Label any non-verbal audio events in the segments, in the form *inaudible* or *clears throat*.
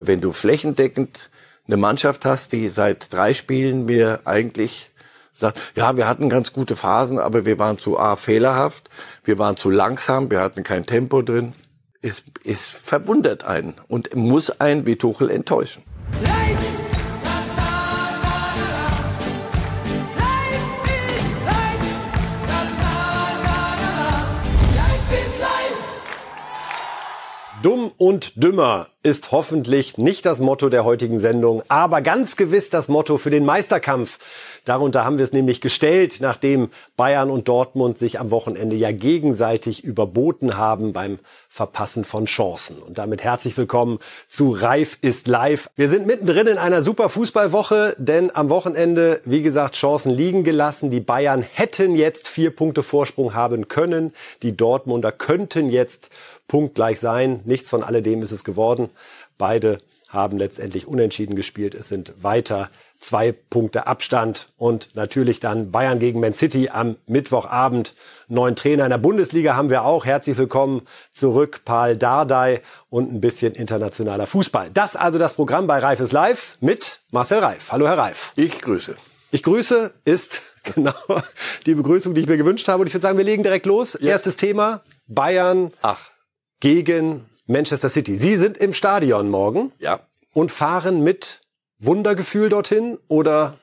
Wenn du flächendeckend eine Mannschaft hast, die seit drei Spielen mir eigentlich sagt, ja, wir hatten ganz gute Phasen, aber wir waren zu A fehlerhaft, wir waren zu langsam, wir hatten kein Tempo drin. Es, es verwundert einen und muss einen wie Tuchel enttäuschen. Dumm und dümmer ist hoffentlich nicht das Motto der heutigen Sendung, aber ganz gewiss das Motto für den Meisterkampf. Darunter haben wir es nämlich gestellt, nachdem Bayern und Dortmund sich am Wochenende ja gegenseitig überboten haben beim Verpassen von Chancen. Und damit herzlich willkommen zu Reif ist live. Wir sind mittendrin in einer super Fußballwoche, denn am Wochenende, wie gesagt, Chancen liegen gelassen. Die Bayern hätten jetzt vier Punkte Vorsprung haben können. Die Dortmunder könnten jetzt punktgleich sein. Nichts von alledem ist es geworden. Beide haben letztendlich unentschieden gespielt. Es sind weiter zwei Punkte Abstand und natürlich dann Bayern gegen Man City am Mittwochabend. Neuen Trainer in der Bundesliga haben wir auch. Herzlich willkommen zurück, Paul Dardai und ein bisschen internationaler Fußball. Das also das Programm bei Reif ist live mit Marcel Reif. Hallo Herr Reif. Ich grüße. Ich grüße ist *laughs* genau die Begrüßung, die ich mir gewünscht habe und ich würde sagen, wir legen direkt los. Ja. Erstes Thema Bayern Ach. gegen Manchester City. Sie sind im Stadion morgen. Ja. Und fahren mit Wundergefühl dorthin oder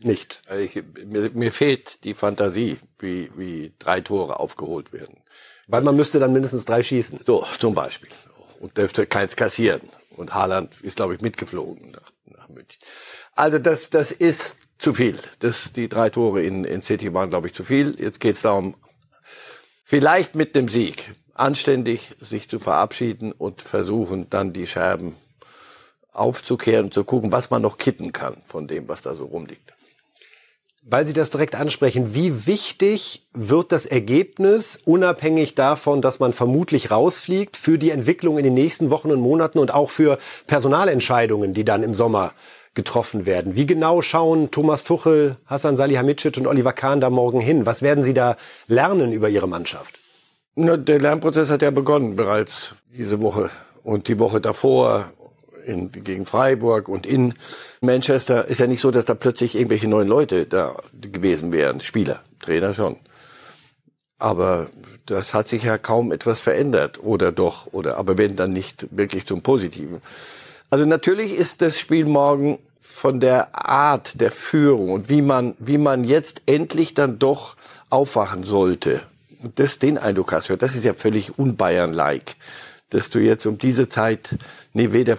nicht? Also ich, mir, mir fehlt die Fantasie, wie, wie drei Tore aufgeholt werden. Weil man müsste dann mindestens drei schießen. So, zum Beispiel. Und dürfte keins kassieren. Und Haaland ist, glaube ich, mitgeflogen nach, nach München. Also das, das ist zu viel. Das, die drei Tore in, in City waren, glaube ich, zu viel. Jetzt geht es darum, vielleicht mit dem Sieg anständig sich zu verabschieden und versuchen dann die Scherben aufzukehren und zu gucken, was man noch kitten kann von dem, was da so rumliegt. Weil Sie das direkt ansprechen, wie wichtig wird das Ergebnis, unabhängig davon, dass man vermutlich rausfliegt, für die Entwicklung in den nächsten Wochen und Monaten und auch für Personalentscheidungen, die dann im Sommer getroffen werden? Wie genau schauen Thomas Tuchel, Hassan Salihamidzic und Oliver Kahn da morgen hin? Was werden Sie da lernen über Ihre Mannschaft? Der Lernprozess hat ja begonnen bereits diese Woche und die Woche davor in, gegen Freiburg und in Manchester ist ja nicht so, dass da plötzlich irgendwelche neuen Leute da gewesen wären, Spieler, Trainer schon. Aber das hat sich ja kaum etwas verändert oder doch oder aber wenn dann nicht wirklich zum Positiven. Also natürlich ist das Spiel morgen von der Art der Führung und wie man wie man jetzt endlich dann doch aufwachen sollte das, den Eindruck hast, das ist ja völlig unbayern-like dass du jetzt um diese Zeit, nee, weder,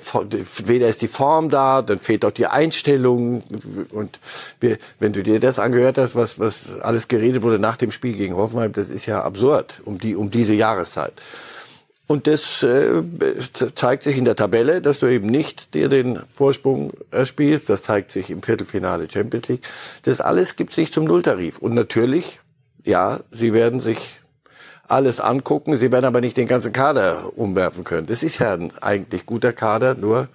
weder ist die Form da, dann fehlt auch die Einstellung. Und wir, wenn du dir das angehört hast, was, was alles geredet wurde nach dem Spiel gegen Hoffenheim, das ist ja absurd um, die, um diese Jahreszeit. Und das äh, zeigt sich in der Tabelle, dass du eben nicht dir den Vorsprung erspielst. Das zeigt sich im Viertelfinale Champions League. Das alles gibt sich zum Nulltarif. Und natürlich ja, sie werden sich alles angucken, sie werden aber nicht den ganzen Kader umwerfen können. Das ist ja ein eigentlich guter Kader, nur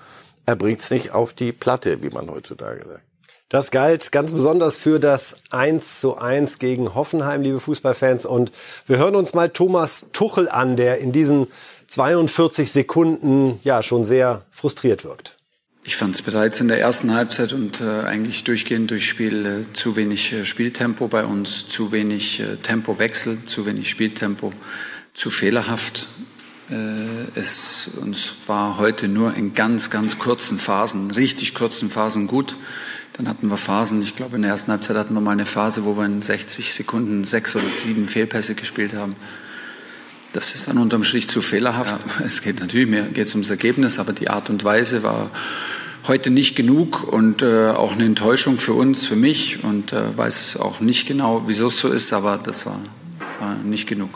er bringt es nicht auf die Platte, wie man heutzutage sagt. Das galt ganz besonders für das 1 zu 1 gegen Hoffenheim, liebe Fußballfans. Und wir hören uns mal Thomas Tuchel an, der in diesen 42 Sekunden ja schon sehr frustriert wirkt. Ich fand es bereits in der ersten Halbzeit und äh, eigentlich durchgehend durch Spiel äh, zu wenig äh, Spieltempo bei uns, zu wenig äh, Tempowechsel, zu wenig Spieltempo, zu fehlerhaft. Äh, es uns war heute nur in ganz, ganz kurzen Phasen, richtig kurzen Phasen gut. Dann hatten wir Phasen, ich glaube in der ersten Halbzeit hatten wir mal eine Phase, wo wir in 60 Sekunden sechs oder sieben Fehlpässe gespielt haben. Das ist dann unterm Strich zu fehlerhaft. Ja, es geht natürlich, mir geht es ums Ergebnis, aber die Art und Weise war heute nicht genug und äh, auch eine Enttäuschung für uns, für mich und äh, weiß auch nicht genau, wieso es so ist, aber das war, das war nicht genug.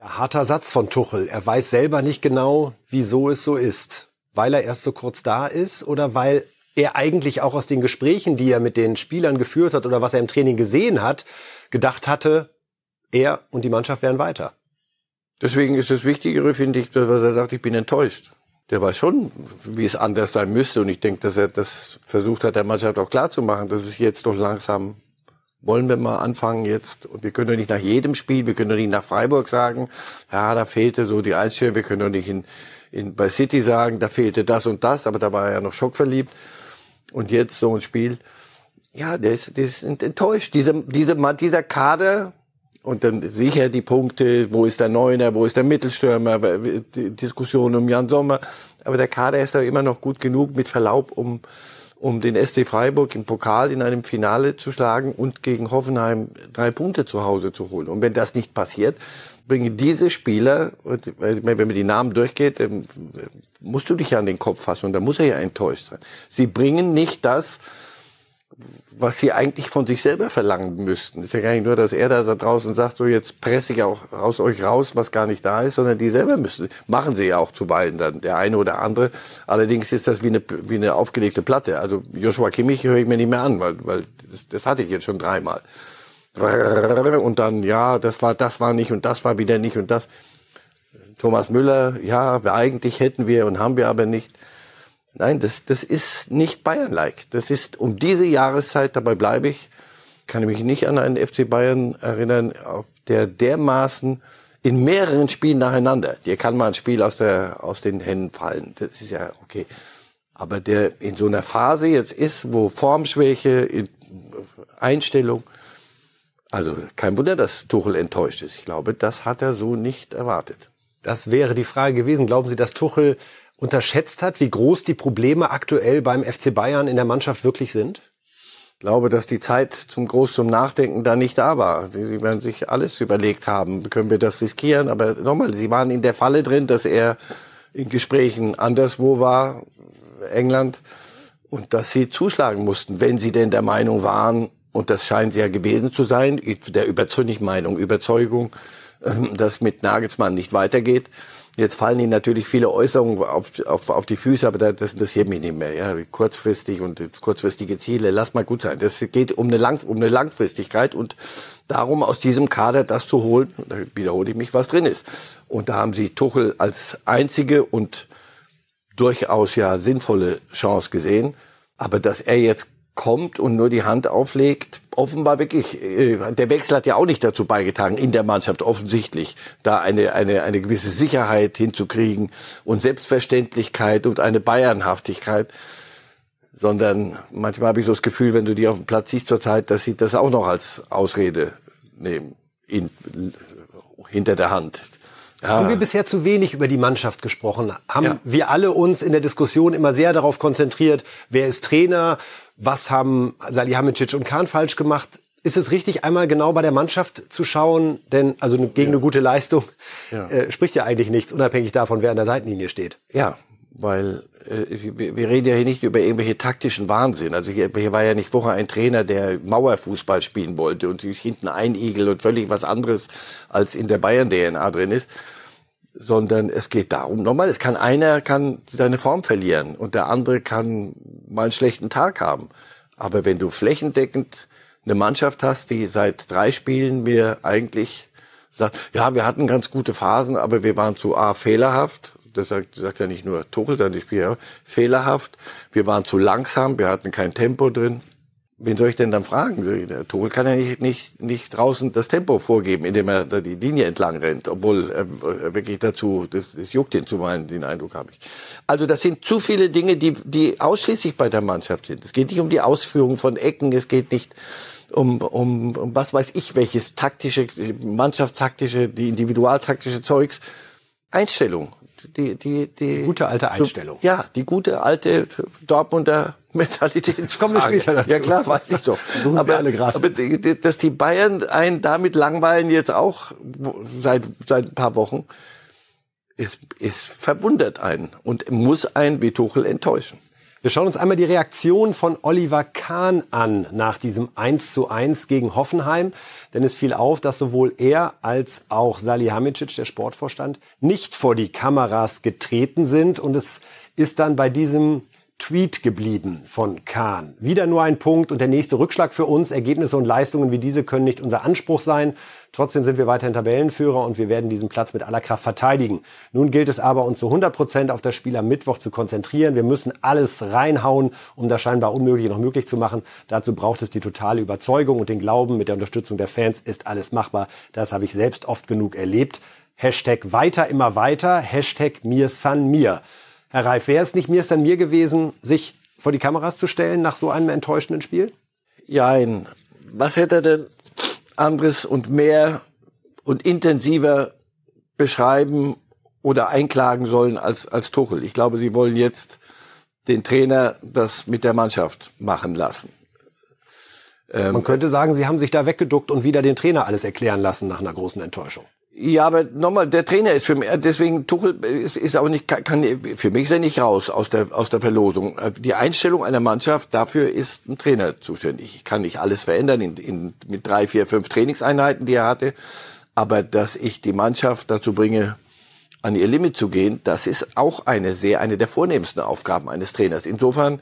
harter Satz von Tuchel. Er weiß selber nicht genau, wieso es so ist. Weil er erst so kurz da ist oder weil er eigentlich auch aus den Gesprächen, die er mit den Spielern geführt hat oder was er im Training gesehen hat, gedacht hatte, er und die Mannschaft wären weiter. Deswegen ist das Wichtigere, finde ich, dass er sagt, ich bin enttäuscht. Der weiß schon, wie es anders sein müsste. Und ich denke, dass er das versucht hat, der Mannschaft auch klarzumachen, dass es jetzt doch langsam wollen wir mal anfangen jetzt. Und wir können doch nicht nach jedem Spiel, wir können doch nicht nach Freiburg sagen, ja, da fehlte so die Einstellung, wir können doch nicht in, in, bei City sagen, da fehlte das und das, aber da war er ja noch schockverliebt. Und jetzt so ein Spiel, ja, der ist, der ist enttäuscht. Diese, diese, dieser Kader, und dann sicher die Punkte, wo ist der Neuner, wo ist der Mittelstürmer, die Diskussion um Jan Sommer. Aber der Kader ist ja immer noch gut genug, mit Verlaub, um, um den SC Freiburg im Pokal in einem Finale zu schlagen und gegen Hoffenheim drei Punkte zu Hause zu holen. Und wenn das nicht passiert, bringen diese Spieler, wenn man die Namen durchgeht, musst du dich ja an den Kopf fassen und da muss er ja enttäuscht sein. Sie bringen nicht das, was sie eigentlich von sich selber verlangen müssten. ist ja gar nicht nur, dass er da draußen sagt, so jetzt presse ich auch aus euch raus, was gar nicht da ist, sondern die selber müssen, machen sie ja auch zuweilen dann, der eine oder andere. Allerdings ist das wie eine, wie eine aufgelegte Platte. Also Joshua Kimmich höre ich mir nicht mehr an, weil, weil das, das hatte ich jetzt schon dreimal. Und dann, ja, das war, das war nicht und das war wieder nicht und das. Thomas Müller, ja, eigentlich hätten wir und haben wir aber nicht. Nein, das, das ist nicht Bayern-like. Das ist um diese Jahreszeit, dabei bleibe ich, kann ich mich nicht an einen FC Bayern erinnern, der dermaßen in mehreren Spielen nacheinander, dir kann mal ein Spiel aus, der, aus den Händen fallen, das ist ja okay. Aber der in so einer Phase jetzt ist, wo Formschwäche, Einstellung, also kein Wunder, dass Tuchel enttäuscht ist. Ich glaube, das hat er so nicht erwartet. Das wäre die Frage gewesen. Glauben Sie, dass Tuchel unterschätzt hat, wie groß die Probleme aktuell beim FC Bayern in der Mannschaft wirklich sind? Ich glaube, dass die Zeit zum groß zum Nachdenken da nicht da war. Sie werden sich alles überlegt haben, können wir das riskieren? Aber nochmal, sie waren in der Falle drin, dass er in Gesprächen anderswo war, England, und dass sie zuschlagen mussten, wenn sie denn der Meinung waren, und das scheint sie ja gewesen zu sein, der Überzeugung, Meinung, Überzeugung, ähm, dass mit Nagelsmann nicht weitergeht, Jetzt fallen Ihnen natürlich viele Äußerungen auf, auf, auf die Füße, aber das interessiert mich nicht mehr. Ja, kurzfristig und kurzfristige Ziele, lass mal gut sein. Das geht um eine, Lang, um eine Langfristigkeit und darum, aus diesem Kader das zu holen, da wiederhole ich mich, was drin ist. Und da haben Sie Tuchel als einzige und durchaus ja sinnvolle Chance gesehen. Aber dass er jetzt kommt und nur die Hand auflegt, offenbar wirklich, äh, der Wechsel hat ja auch nicht dazu beigetragen, in der Mannschaft offensichtlich da eine, eine, eine gewisse Sicherheit hinzukriegen und Selbstverständlichkeit und eine Bayernhaftigkeit, sondern manchmal habe ich so das Gefühl, wenn du die auf dem Platz siehst zurzeit, dass sie das auch noch als Ausrede nehmen, in, hinter der Hand. Ja. Haben wir bisher zu wenig über die Mannschaft gesprochen? Haben ja. wir alle uns in der Diskussion immer sehr darauf konzentriert, wer ist Trainer, was haben Salihamidzic und Kahn falsch gemacht? Ist es richtig, einmal genau bei der Mannschaft zu schauen? Denn also gegen ja. eine gute Leistung ja. äh, spricht ja eigentlich nichts, unabhängig davon, wer an der Seitenlinie steht. Ja, weil äh, wir, reden ja hier nicht über irgendwelche taktischen Wahnsinn. Also hier, hier war ja nicht vorher ein Trainer, der Mauerfußball spielen wollte und sich hinten einigelt und völlig was anderes als in der Bayern-DNA drin ist sondern es geht darum, nochmal, es kann einer kann seine Form verlieren und der andere kann mal einen schlechten Tag haben. Aber wenn du flächendeckend eine Mannschaft hast, die seit drei Spielen mir eigentlich sagt, ja, wir hatten ganz gute Phasen, aber wir waren zu A fehlerhaft. Das sagt, sagt ja nicht nur Tuchel, sondern die Spieler fehlerhaft. Wir waren zu langsam, wir hatten kein Tempo drin. Wen soll ich denn dann fragen? Der Tuchel kann ja nicht, nicht, nicht draußen das Tempo vorgeben, indem er da die Linie entlang rennt, obwohl er wirklich dazu, das, das juckt ihn zuweilen, den Eindruck habe ich. Also das sind zu viele Dinge, die, die ausschließlich bei der Mannschaft sind. Es geht nicht um die Ausführung von Ecken, es geht nicht um, um, um was weiß ich, welches taktische, mannschaftstaktische, die individualtaktische Zeugs. Einstellung. Die, die, die, gute alte Einstellung. Ja, die gute alte Dortmunder Mentalität. *laughs* Kommen wir später dazu. Ja klar, weiß ich doch. aber, alle aber dass die Bayern einen damit langweilen jetzt auch seit, seit ein paar Wochen, ist, ist verwundert einen und muss einen wie Tuchel enttäuschen. Wir schauen uns einmal die Reaktion von Oliver Kahn an nach diesem 1 zu 1 gegen Hoffenheim. Denn es fiel auf, dass sowohl er als auch Salihamidzic, der Sportvorstand, nicht vor die Kameras getreten sind. Und es ist dann bei diesem Tweet geblieben von Kahn. Wieder nur ein Punkt und der nächste Rückschlag für uns. Ergebnisse und Leistungen wie diese können nicht unser Anspruch sein. Trotzdem sind wir weiterhin Tabellenführer und wir werden diesen Platz mit aller Kraft verteidigen. Nun gilt es aber, uns zu 100 Prozent auf das Spiel am Mittwoch zu konzentrieren. Wir müssen alles reinhauen, um das scheinbar Unmögliche noch möglich zu machen. Dazu braucht es die totale Überzeugung und den Glauben. Mit der Unterstützung der Fans ist alles machbar. Das habe ich selbst oft genug erlebt. Hashtag weiter, immer weiter. Hashtag mir san mir. Herr Reif, wäre es nicht mir san mir gewesen, sich vor die Kameras zu stellen nach so einem enttäuschenden Spiel? Ja, was hätte er denn anderes und mehr und intensiver beschreiben oder einklagen sollen als, als Tuchel? Ich glaube, sie wollen jetzt den Trainer das mit der Mannschaft machen lassen. Man könnte sagen, sie haben sich da weggeduckt und wieder den Trainer alles erklären lassen nach einer großen Enttäuschung. Ja, aber nochmal, der Trainer ist für mich, deswegen Tuchel ist, ist auch nicht, kann, für mich ist er nicht raus aus der, aus der Verlosung. Die Einstellung einer Mannschaft, dafür ist ein Trainer zuständig. Ich kann nicht alles verändern in, in, mit drei, vier, fünf Trainingseinheiten, die er hatte. Aber dass ich die Mannschaft dazu bringe, an ihr Limit zu gehen, das ist auch eine sehr, eine der vornehmsten Aufgaben eines Trainers. Insofern,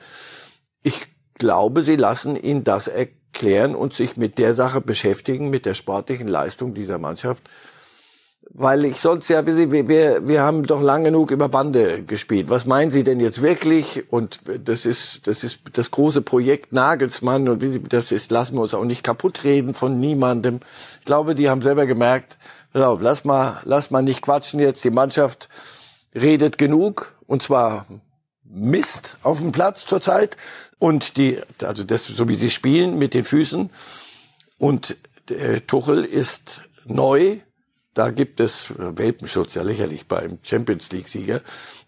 ich glaube, sie lassen ihn das erklären und sich mit der Sache beschäftigen, mit der sportlichen Leistung dieser Mannschaft weil ich sonst ja, wir, wir, wir haben doch lang genug über Bande gespielt. Was meinen Sie denn jetzt wirklich? Und das ist, das ist das große Projekt Nagelsmann und das ist, lassen wir uns auch nicht kaputt reden von niemandem. Ich glaube, die haben selber gemerkt, auf, lass mal, lass mal nicht quatschen jetzt. Die Mannschaft redet genug und zwar Mist auf dem Platz zurzeit und die, also das, so wie sie spielen mit den Füßen und äh, Tuchel ist neu da gibt es äh, Welpenschutz, ja lächerlich beim Champions League-Sieger.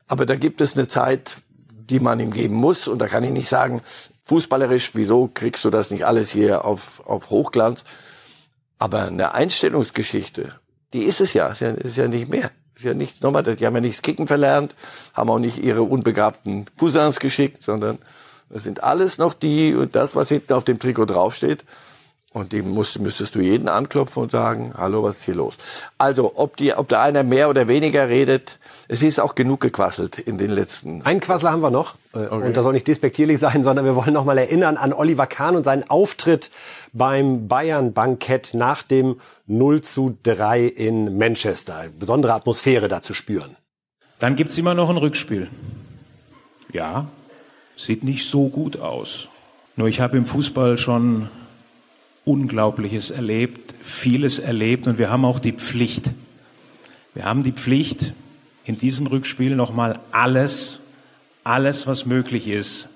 Aber da gibt es eine Zeit, die man ihm geben muss. Und da kann ich nicht sagen, fußballerisch, wieso kriegst du das nicht alles hier auf, auf Hochglanz? Aber eine Einstellungsgeschichte, die ist es ja, ist ja, ist ja nicht mehr. Ist ja nicht, nochmal, die haben ja nichts Kicken verlernt, haben auch nicht ihre unbegabten Cousins geschickt, sondern das sind alles noch die und das, was hinten auf dem Trikot draufsteht. Und die musst, müsstest du jeden anklopfen und sagen, hallo, was ist hier los? Also, ob, die, ob da einer mehr oder weniger redet, es ist auch genug gequasselt in den letzten... Einen Quassler haben wir noch. Äh, okay. Und das soll nicht despektierlich sein, sondern wir wollen noch mal erinnern an Oliver Kahn und seinen Auftritt beim Bayern-Bankett nach dem 0 zu 3 in Manchester. Besondere Atmosphäre da zu spüren. Dann gibt's immer noch ein Rückspiel. Ja, sieht nicht so gut aus. Nur ich habe im Fußball schon Unglaubliches erlebt, vieles erlebt und wir haben auch die Pflicht. Wir haben die Pflicht, in diesem Rückspiel nochmal alles, alles, was möglich ist,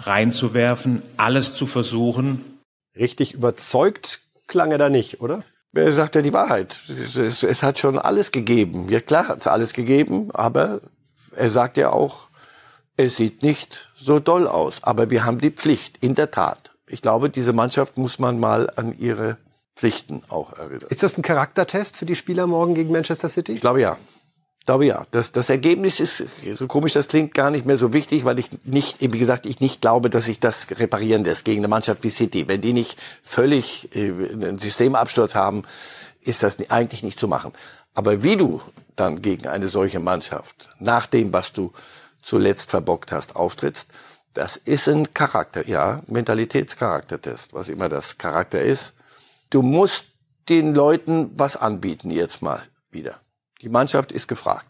reinzuwerfen, alles zu versuchen. Richtig überzeugt klang er da nicht, oder? Er sagt ja die Wahrheit. Es, es, hat schon alles gegeben. Ja klar hat es alles gegeben, aber er sagt ja auch, es sieht nicht so doll aus. Aber wir haben die Pflicht, in der Tat ich glaube, diese Mannschaft muss man mal an ihre Pflichten auch erinnern. Ist das ein Charaktertest für die Spieler morgen gegen Manchester City? Ich glaube ja. Ich glaube ja. Das, das Ergebnis ist, so komisch das klingt, gar nicht mehr so wichtig, weil ich nicht, wie gesagt, ich nicht glaube, dass ich das reparieren lässt gegen eine Mannschaft wie City. Wenn die nicht völlig äh, einen Systemabsturz haben, ist das eigentlich nicht zu machen. Aber wie du dann gegen eine solche Mannschaft, nach dem, was du zuletzt verbockt hast, auftrittst, das ist ein Charakter, ja, Mentalitätscharaktertest, was immer das Charakter ist. Du musst den Leuten was anbieten jetzt mal wieder. Die Mannschaft ist gefragt.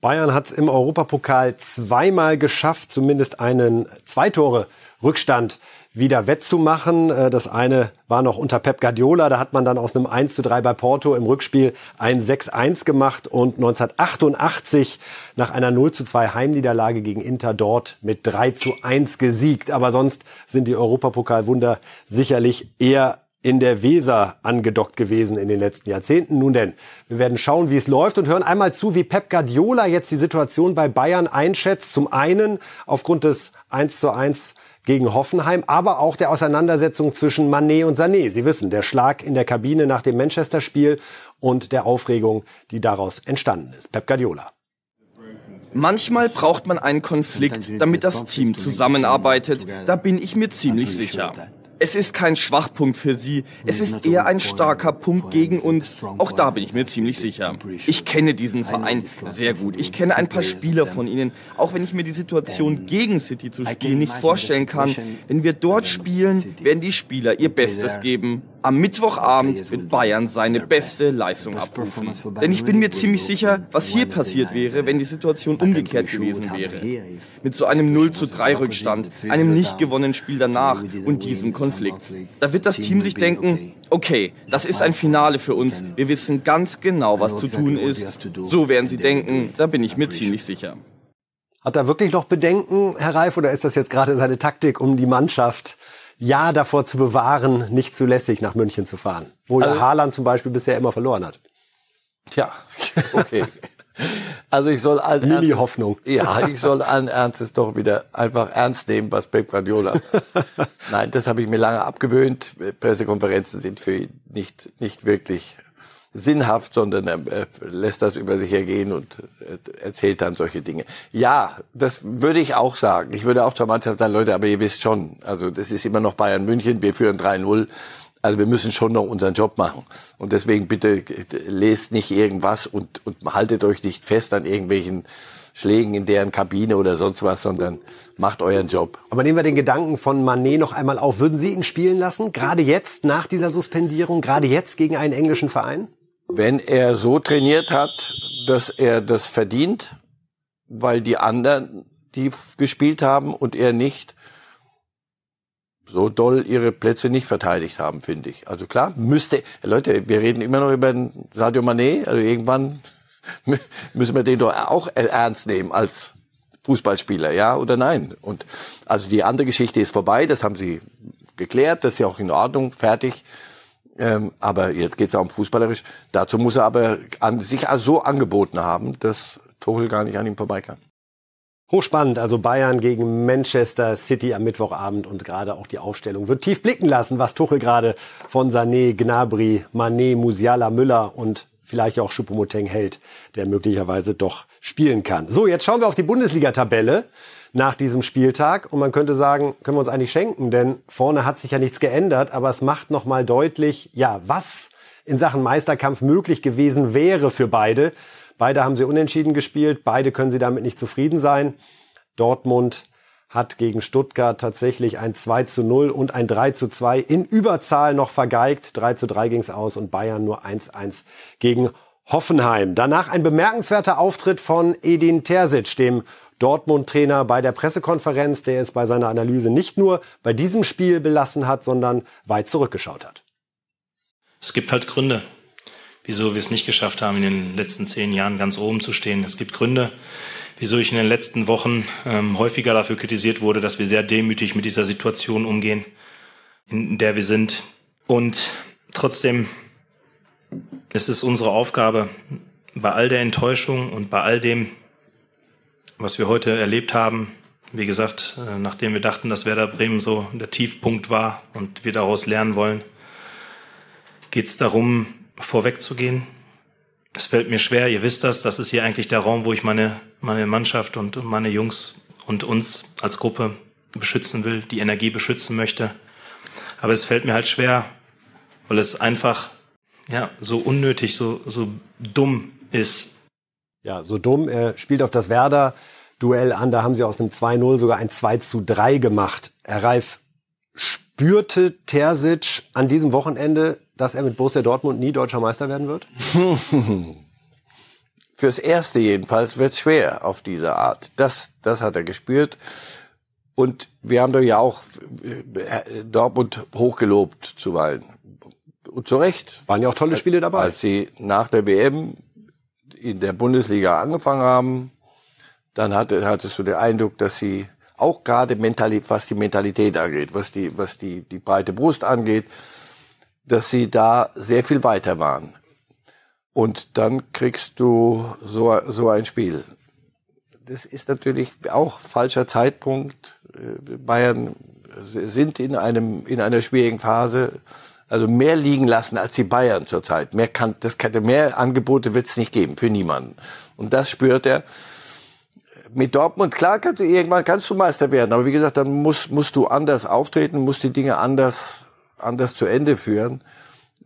Bayern hat es im Europapokal zweimal geschafft, zumindest einen Zweitore-Rückstand wieder wettzumachen. Äh, das eine war noch unter Pep Guardiola, da hat man dann aus einem 1 zu 3 bei Porto im Rückspiel ein 6-1 gemacht und 1988 nach einer 0 zu 2 Heimniederlage gegen Inter dort mit 3 zu 1 gesiegt. Aber sonst sind die Europapokalwunder sicherlich eher in der Weser angedockt gewesen in den letzten Jahrzehnten. Nun denn, wir werden schauen, wie es läuft und hören einmal zu, wie Pep Guardiola jetzt die Situation bei Bayern einschätzt. Zum einen aufgrund des 1 zu 1 gegen Hoffenheim, aber auch der Auseinandersetzung zwischen Manet und Sané. Sie wissen, der Schlag in der Kabine nach dem Manchester-Spiel und der Aufregung, die daraus entstanden ist. Pep Guardiola. Manchmal braucht man einen Konflikt, damit das Team zusammenarbeitet. Da bin ich mir ziemlich sicher. Es ist kein Schwachpunkt für sie. Es ist eher ein starker Punkt gegen uns. Auch da bin ich mir ziemlich sicher. Ich kenne diesen Verein sehr gut. Ich kenne ein paar Spieler von ihnen. Auch wenn ich mir die Situation gegen City zu spielen nicht vorstellen kann. Wenn wir dort spielen, werden die Spieler ihr Bestes geben. Am Mittwochabend wird Bayern seine beste Leistung abrufen. Denn ich bin mir ziemlich sicher, was hier passiert wäre, wenn die Situation umgekehrt gewesen wäre. Mit so einem 0 zu 3 Rückstand, einem nicht gewonnenen Spiel danach und diesem Konflikt. Da wird das Team sich denken, okay, das ist ein Finale für uns. Wir wissen ganz genau, was zu tun ist. So werden sie denken, da bin ich mir ziemlich sicher. Hat er wirklich noch Bedenken, Herr Reif, oder ist das jetzt gerade seine Taktik, um die Mannschaft ja davor zu bewahren, nicht zulässig nach München zu fahren? Wo also, Haaland zum Beispiel bisher immer verloren hat. Ja, okay. *laughs* Also ich soll allen Mini Ernstes, Hoffnung. Ja, ich soll allen Ernstes doch wieder einfach ernst nehmen, was Pep Guardiola. *laughs* Nein, das habe ich mir lange abgewöhnt. Pressekonferenzen sind für ihn nicht nicht wirklich sinnhaft, sondern er lässt das über sich ergehen und erzählt dann solche Dinge. Ja, das würde ich auch sagen. Ich würde auch zur Mannschaft sagen, Leute, aber ihr wisst schon, also das ist immer noch Bayern München, wir führen 3-0. Also wir müssen schon noch unseren Job machen. Und deswegen bitte lest nicht irgendwas und, und haltet euch nicht fest an irgendwelchen Schlägen in deren Kabine oder sonst was, sondern macht euren Job. Aber nehmen wir den Gedanken von Manet noch einmal auf. Würden Sie ihn spielen lassen? Gerade jetzt, nach dieser Suspendierung, gerade jetzt gegen einen englischen Verein? Wenn er so trainiert hat, dass er das verdient, weil die anderen, die gespielt haben und er nicht, so doll ihre Plätze nicht verteidigt haben, finde ich. Also klar, müsste, Leute, wir reden immer noch über Sadio Mané, also irgendwann *laughs* müssen wir den doch auch ernst nehmen als Fußballspieler, ja oder nein? Und also die andere Geschichte ist vorbei, das haben sie geklärt, das ist ja auch in Ordnung, fertig. Ähm, aber jetzt geht es auch um fußballerisch. Dazu muss er aber an, sich so angeboten haben, dass Tuchel gar nicht an ihm vorbei kann. Hochspannend, also Bayern gegen Manchester City am Mittwochabend und gerade auch die Aufstellung wird tief blicken lassen, was Tuchel gerade von Sané, Gnabry, Mané, Musiala, Müller und vielleicht auch Choupo-Moting hält, der möglicherweise doch spielen kann. So, jetzt schauen wir auf die Bundesliga-Tabelle nach diesem Spieltag und man könnte sagen, können wir uns eigentlich schenken, denn vorne hat sich ja nichts geändert, aber es macht noch mal deutlich, ja, was in Sachen Meisterkampf möglich gewesen wäre für beide. Beide haben sie unentschieden gespielt, beide können sie damit nicht zufrieden sein. Dortmund hat gegen Stuttgart tatsächlich ein 2 zu 0 und ein 3 zu 2 in Überzahl noch vergeigt. 3 zu 3 ging es aus und Bayern nur 1-1 gegen Hoffenheim. Danach ein bemerkenswerter Auftritt von Edin Terzic, dem Dortmund-Trainer bei der Pressekonferenz, der es bei seiner Analyse nicht nur bei diesem Spiel belassen hat, sondern weit zurückgeschaut hat. Es gibt halt Gründe, wieso wir es nicht geschafft haben, in den letzten zehn Jahren ganz oben zu stehen. Es gibt Gründe, wieso ich in den letzten Wochen ähm, häufiger dafür kritisiert wurde, dass wir sehr demütig mit dieser Situation umgehen, in der wir sind. Und trotzdem ist es unsere Aufgabe, bei all der Enttäuschung und bei all dem, was wir heute erlebt haben, wie gesagt, äh, nachdem wir dachten, dass Werder Bremen so der Tiefpunkt war und wir daraus lernen wollen, geht es darum, vorwegzugehen. Es fällt mir schwer, ihr wisst das, das ist hier eigentlich der Raum, wo ich meine, meine Mannschaft und meine Jungs und uns als Gruppe beschützen will, die Energie beschützen möchte. Aber es fällt mir halt schwer, weil es einfach ja, so unnötig, so, so dumm ist. Ja, so dumm. Er spielt auf das Werder-Duell an. Da haben sie aus einem 2-0 sogar ein 2 zu 3 gemacht. Herr Reif, spürte Terzic an diesem Wochenende dass er mit Borussia Dortmund nie deutscher Meister werden wird? *laughs* Fürs Erste jedenfalls wird es schwer auf diese Art. Das, das hat er gespürt. Und wir haben doch ja auch äh, Dortmund hochgelobt zuweilen. Und zu Recht. Waren ja auch tolle Spiele dabei. Als sie nach der WM in der Bundesliga angefangen haben, dann hatte, hattest du den Eindruck, dass sie auch gerade Mentalität, was die Mentalität angeht, was die, was die, die breite Brust angeht, dass sie da sehr viel weiter waren. Und dann kriegst du so, so ein Spiel. Das ist natürlich auch falscher Zeitpunkt. Äh, Bayern sind in einem, in einer schwierigen Phase. Also mehr liegen lassen als die Bayern zurzeit. Mehr kann, das kann, mehr Angebote wird es nicht geben für niemanden. Und das spürt er. mit Dortmund, klar kannst du irgendwann kannst du Meister werden, aber wie gesagt, dann musst, musst du anders auftreten, musst die Dinge anders, anders zu Ende führen.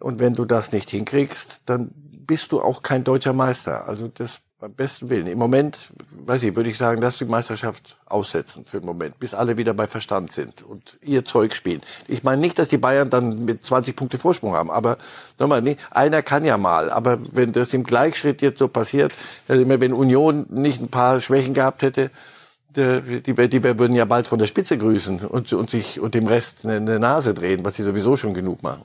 Und wenn du das nicht hinkriegst, dann bist du auch kein deutscher Meister. Also das beim besten Willen. Im Moment, weiß ich, würde ich sagen, lass die Meisterschaft aussetzen für den Moment, bis alle wieder bei Verstand sind und ihr Zeug spielen. Ich meine nicht, dass die Bayern dann mit 20 Punkte Vorsprung haben, aber nochmal, nee, einer kann ja mal. Aber wenn das im Gleichschritt jetzt so passiert, also wenn Union nicht ein paar Schwächen gehabt hätte, die, die, die würden ja bald von der Spitze grüßen und, und sich und dem Rest eine, eine Nase drehen, was sie sowieso schon genug machen.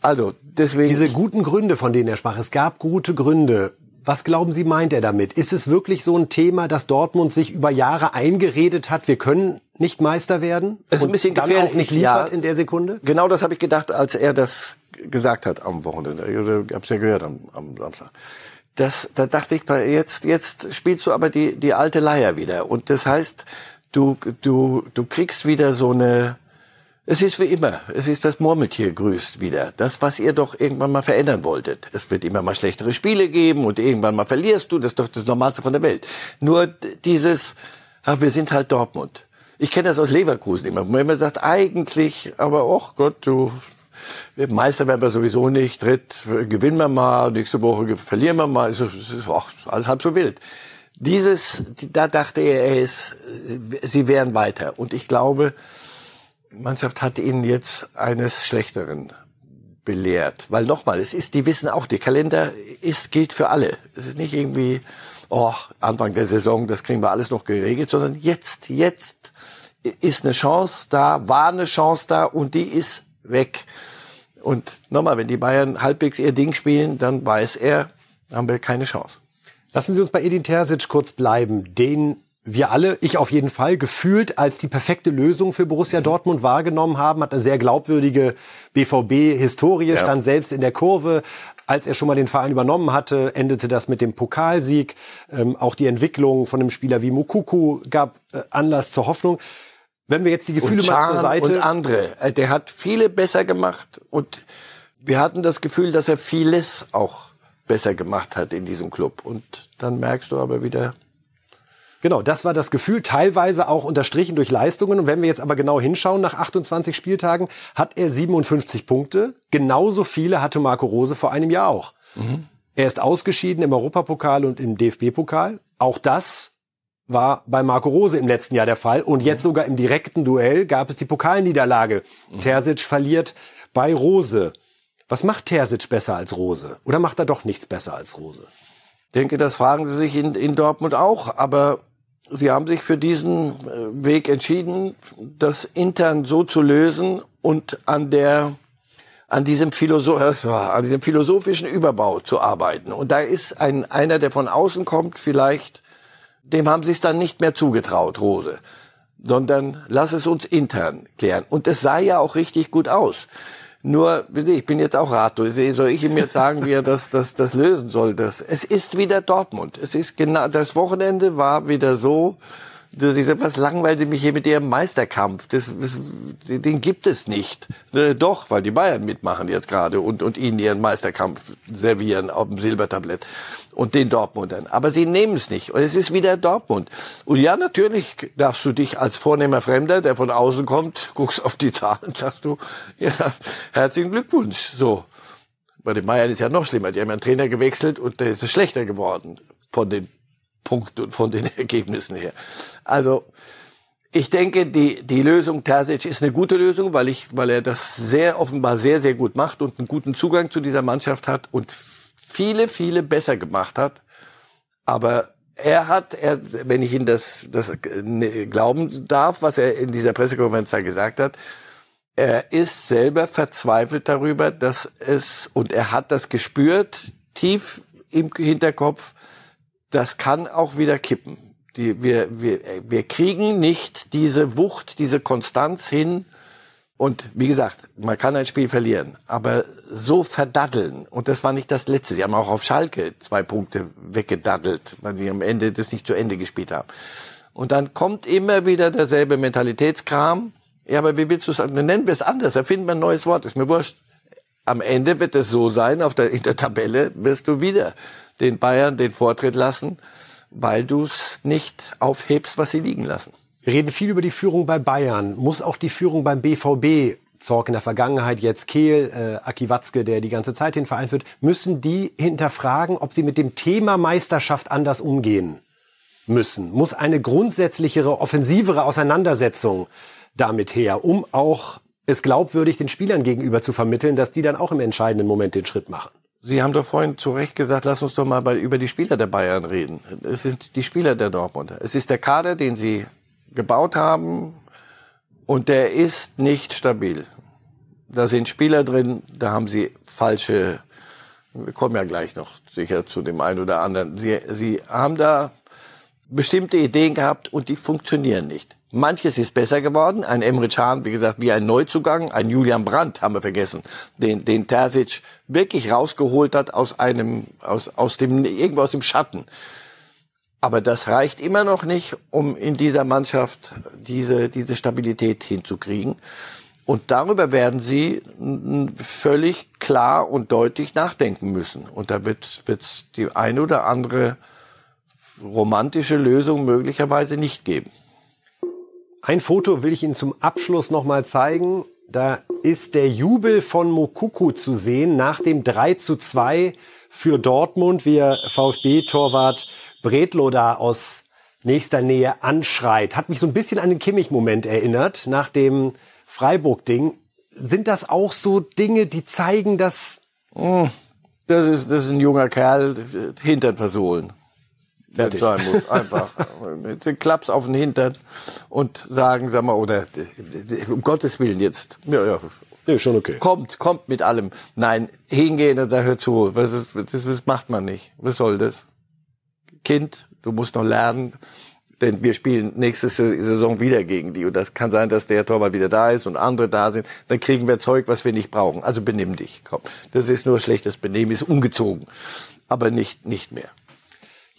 Also deswegen. Diese guten Gründe, von denen er sprach, es gab gute Gründe. Was glauben Sie, meint er damit? Ist es wirklich so ein Thema, dass Dortmund sich über Jahre eingeredet hat, wir können nicht Meister werden? Es ist ein bisschen dann gefährlich. auch nicht liefert ja, in der Sekunde? Genau das habe ich gedacht, als er das gesagt hat am Wochenende. Ich habe es ja gehört am, am Samstag. Das, da dachte ich, jetzt, jetzt spielst du aber die, die alte Leier wieder. Und das heißt, du, du, du kriegst wieder so eine, es ist wie immer. Es ist das Murmeltier grüßt wieder. Das, was ihr doch irgendwann mal verändern wolltet. Es wird immer mal schlechtere Spiele geben und irgendwann mal verlierst du. Das ist doch das Normalste von der Welt. Nur dieses, ach, wir sind halt Dortmund. Ich kenne das aus Leverkusen immer. Wenn man sagt, eigentlich, aber ach Gott, du, Meister werden wir sowieso nicht. Dritt gewinnen wir mal, nächste Woche verlieren wir mal. Es ist, ach, alles halb so wild. Dieses, da dachte er, er ist, sie wären weiter. Und ich glaube, Mannschaft hat ihn jetzt eines Schlechteren belehrt. Weil nochmal, es ist, die wissen auch, der Kalender ist, gilt für alle. Es ist nicht irgendwie, oh, Anfang der Saison, das kriegen wir alles noch geregelt, sondern jetzt, jetzt ist eine Chance da, war eine Chance da und die ist weg. Und nochmal, wenn die Bayern halbwegs ihr Ding spielen, dann weiß er, haben wir keine Chance. Lassen Sie uns bei Edin Terzic kurz bleiben. Den wir alle, ich auf jeden Fall, gefühlt als die perfekte Lösung für Borussia mhm. Dortmund wahrgenommen haben, hat eine sehr glaubwürdige BVB-Historie, ja. stand selbst in der Kurve. Als er schon mal den Verein übernommen hatte, endete das mit dem Pokalsieg. Ähm, auch die Entwicklung von einem Spieler wie Mukuku gab äh, Anlass zur Hoffnung. Wenn wir jetzt die Gefühle mal zur Seite... Und andere. Äh, der hat viele besser gemacht und wir hatten das Gefühl, dass er vieles auch besser gemacht hat in diesem Club. Und dann merkst du aber wieder, Genau, das war das Gefühl, teilweise auch unterstrichen durch Leistungen. Und wenn wir jetzt aber genau hinschauen, nach 28 Spieltagen hat er 57 Punkte. Genauso viele hatte Marco Rose vor einem Jahr auch. Mhm. Er ist ausgeschieden im Europapokal und im DFB-Pokal. Auch das war bei Marco Rose im letzten Jahr der Fall. Und jetzt sogar im direkten Duell gab es die Pokalniederlage. Mhm. Terzic verliert bei Rose. Was macht Terzic besser als Rose? Oder macht er doch nichts besser als Rose? Ich denke, das fragen sie sich in, in Dortmund auch. Aber Sie haben sich für diesen äh, Weg entschieden, das intern so zu lösen und an der an diesem, Philosoph äh, an diesem philosophischen Überbau zu arbeiten. Und da ist ein, einer, der von außen kommt, vielleicht, dem haben sie es dann nicht mehr zugetraut, Rose, sondern lass es uns intern klären. Und es sah ja auch richtig gut aus. Nur, ich bin jetzt auch ratlos. Soll ich ihm jetzt sagen, wie er das, das, das lösen soll? Das, es ist wieder Dortmund. Es ist genau, das Wochenende war wieder so, was langweilt mich hier mit ihrem Meisterkampf? Das, das, den gibt es nicht. Äh, doch, weil die Bayern mitmachen jetzt gerade und, und ihnen ihren Meisterkampf servieren auf dem Silbertablett und den Dortmundern. Aber sie nehmen es nicht. Und es ist wieder Dortmund. Und ja, natürlich darfst du dich als vornehmer Fremder, der von außen kommt, guckst auf die Zahlen, sagst du, ja, herzlichen Glückwunsch. So. Bei den Bayern ist ja noch schlimmer. Die haben einen Trainer gewechselt und der ist schlechter geworden von den Punkt und von den *laughs* Ergebnissen her. Also ich denke, die, die Lösung Terzic ist eine gute Lösung, weil, ich, weil er das sehr offenbar sehr, sehr gut macht und einen guten Zugang zu dieser Mannschaft hat und viele, viele besser gemacht hat. Aber er hat, er, wenn ich ihn das, das ne, glauben darf, was er in dieser Pressekonferenz da gesagt hat, er ist selber verzweifelt darüber, dass es, und er hat das gespürt, tief im Hinterkopf, das kann auch wieder kippen. Die, wir, wir, wir kriegen nicht diese Wucht, diese Konstanz hin. Und wie gesagt, man kann ein Spiel verlieren, aber so verdaddeln, und das war nicht das letzte, sie haben auch auf Schalke zwei Punkte weggedaddelt, weil sie am Ende das nicht zu Ende gespielt haben. Und dann kommt immer wieder derselbe Mentalitätskram. Ja, aber wie willst du es, nennen wir es anders, erfinden wir ein neues Wort, ist mir wurscht. Am Ende wird es so sein, auf der, in der Tabelle wirst du wieder den Bayern den Vortritt lassen. weil du es nicht aufhebst, was sie liegen lassen. Wir reden viel über die Führung bei Bayern. Muss auch die Führung beim BVB, Zorg in der Vergangenheit, jetzt Kehl, äh, Aki Watzke, der die ganze Zeit den Verein führt, müssen die hinterfragen, ob sie mit dem Thema Meisterschaft anders umgehen müssen? Muss eine grundsätzlichere, offensivere Auseinandersetzung damit her, um auch es glaubwürdig den Spielern gegenüber zu vermitteln, dass die dann auch im entscheidenden Moment den Schritt machen? Sie haben doch vorhin zu Recht gesagt, lass uns doch mal bei, über die Spieler der Bayern reden. Es sind die Spieler der Dortmunder. Es ist der Kader, den sie gebaut haben und der ist nicht stabil. Da sind Spieler drin, da haben sie falsche, wir kommen ja gleich noch sicher zu dem einen oder anderen. Sie, sie haben da bestimmte Ideen gehabt und die funktionieren nicht. Manches ist besser geworden. Ein Emre Can, wie gesagt, wie ein Neuzugang. Ein Julian Brandt haben wir vergessen, den, den Terzic wirklich rausgeholt hat aus einem, aus, aus dem, irgendwo aus dem Schatten. Aber das reicht immer noch nicht, um in dieser Mannschaft diese, diese Stabilität hinzukriegen. Und darüber werden sie völlig klar und deutlich nachdenken müssen. Und da wird es die eine oder andere romantische Lösung möglicherweise nicht geben. Ein Foto will ich Ihnen zum Abschluss noch mal zeigen. Da ist der Jubel von Mokuku zu sehen nach dem 3 zu 2 für Dortmund, wie er VfB-Torwart Bredlo da aus nächster Nähe anschreit. Hat mich so ein bisschen an den Kimmich-Moment erinnert, nach dem Freiburg-Ding. Sind das auch so Dinge, die zeigen, dass... Hm, das ist, das ist ein junger Kerl, Hintern versohlen. Fertig. sein muss. Einfach. Mit den Klaps auf den Hintern und sagen, sag mal, oder um Gottes Willen jetzt. Ja, ja. Ja, schon okay. Kommt, kommt mit allem. Nein, hingehen und da hört zu. Was ist, das, das macht man nicht. Was soll das? Kind, du musst noch lernen. Denn wir spielen nächste Saison wieder gegen die. Und das kann sein, dass der Torwart wieder da ist und andere da sind. Dann kriegen wir Zeug, was wir nicht brauchen. Also benimm dich. Komm. Das ist nur schlechtes Benehmen, ist ungezogen. Aber nicht, nicht mehr.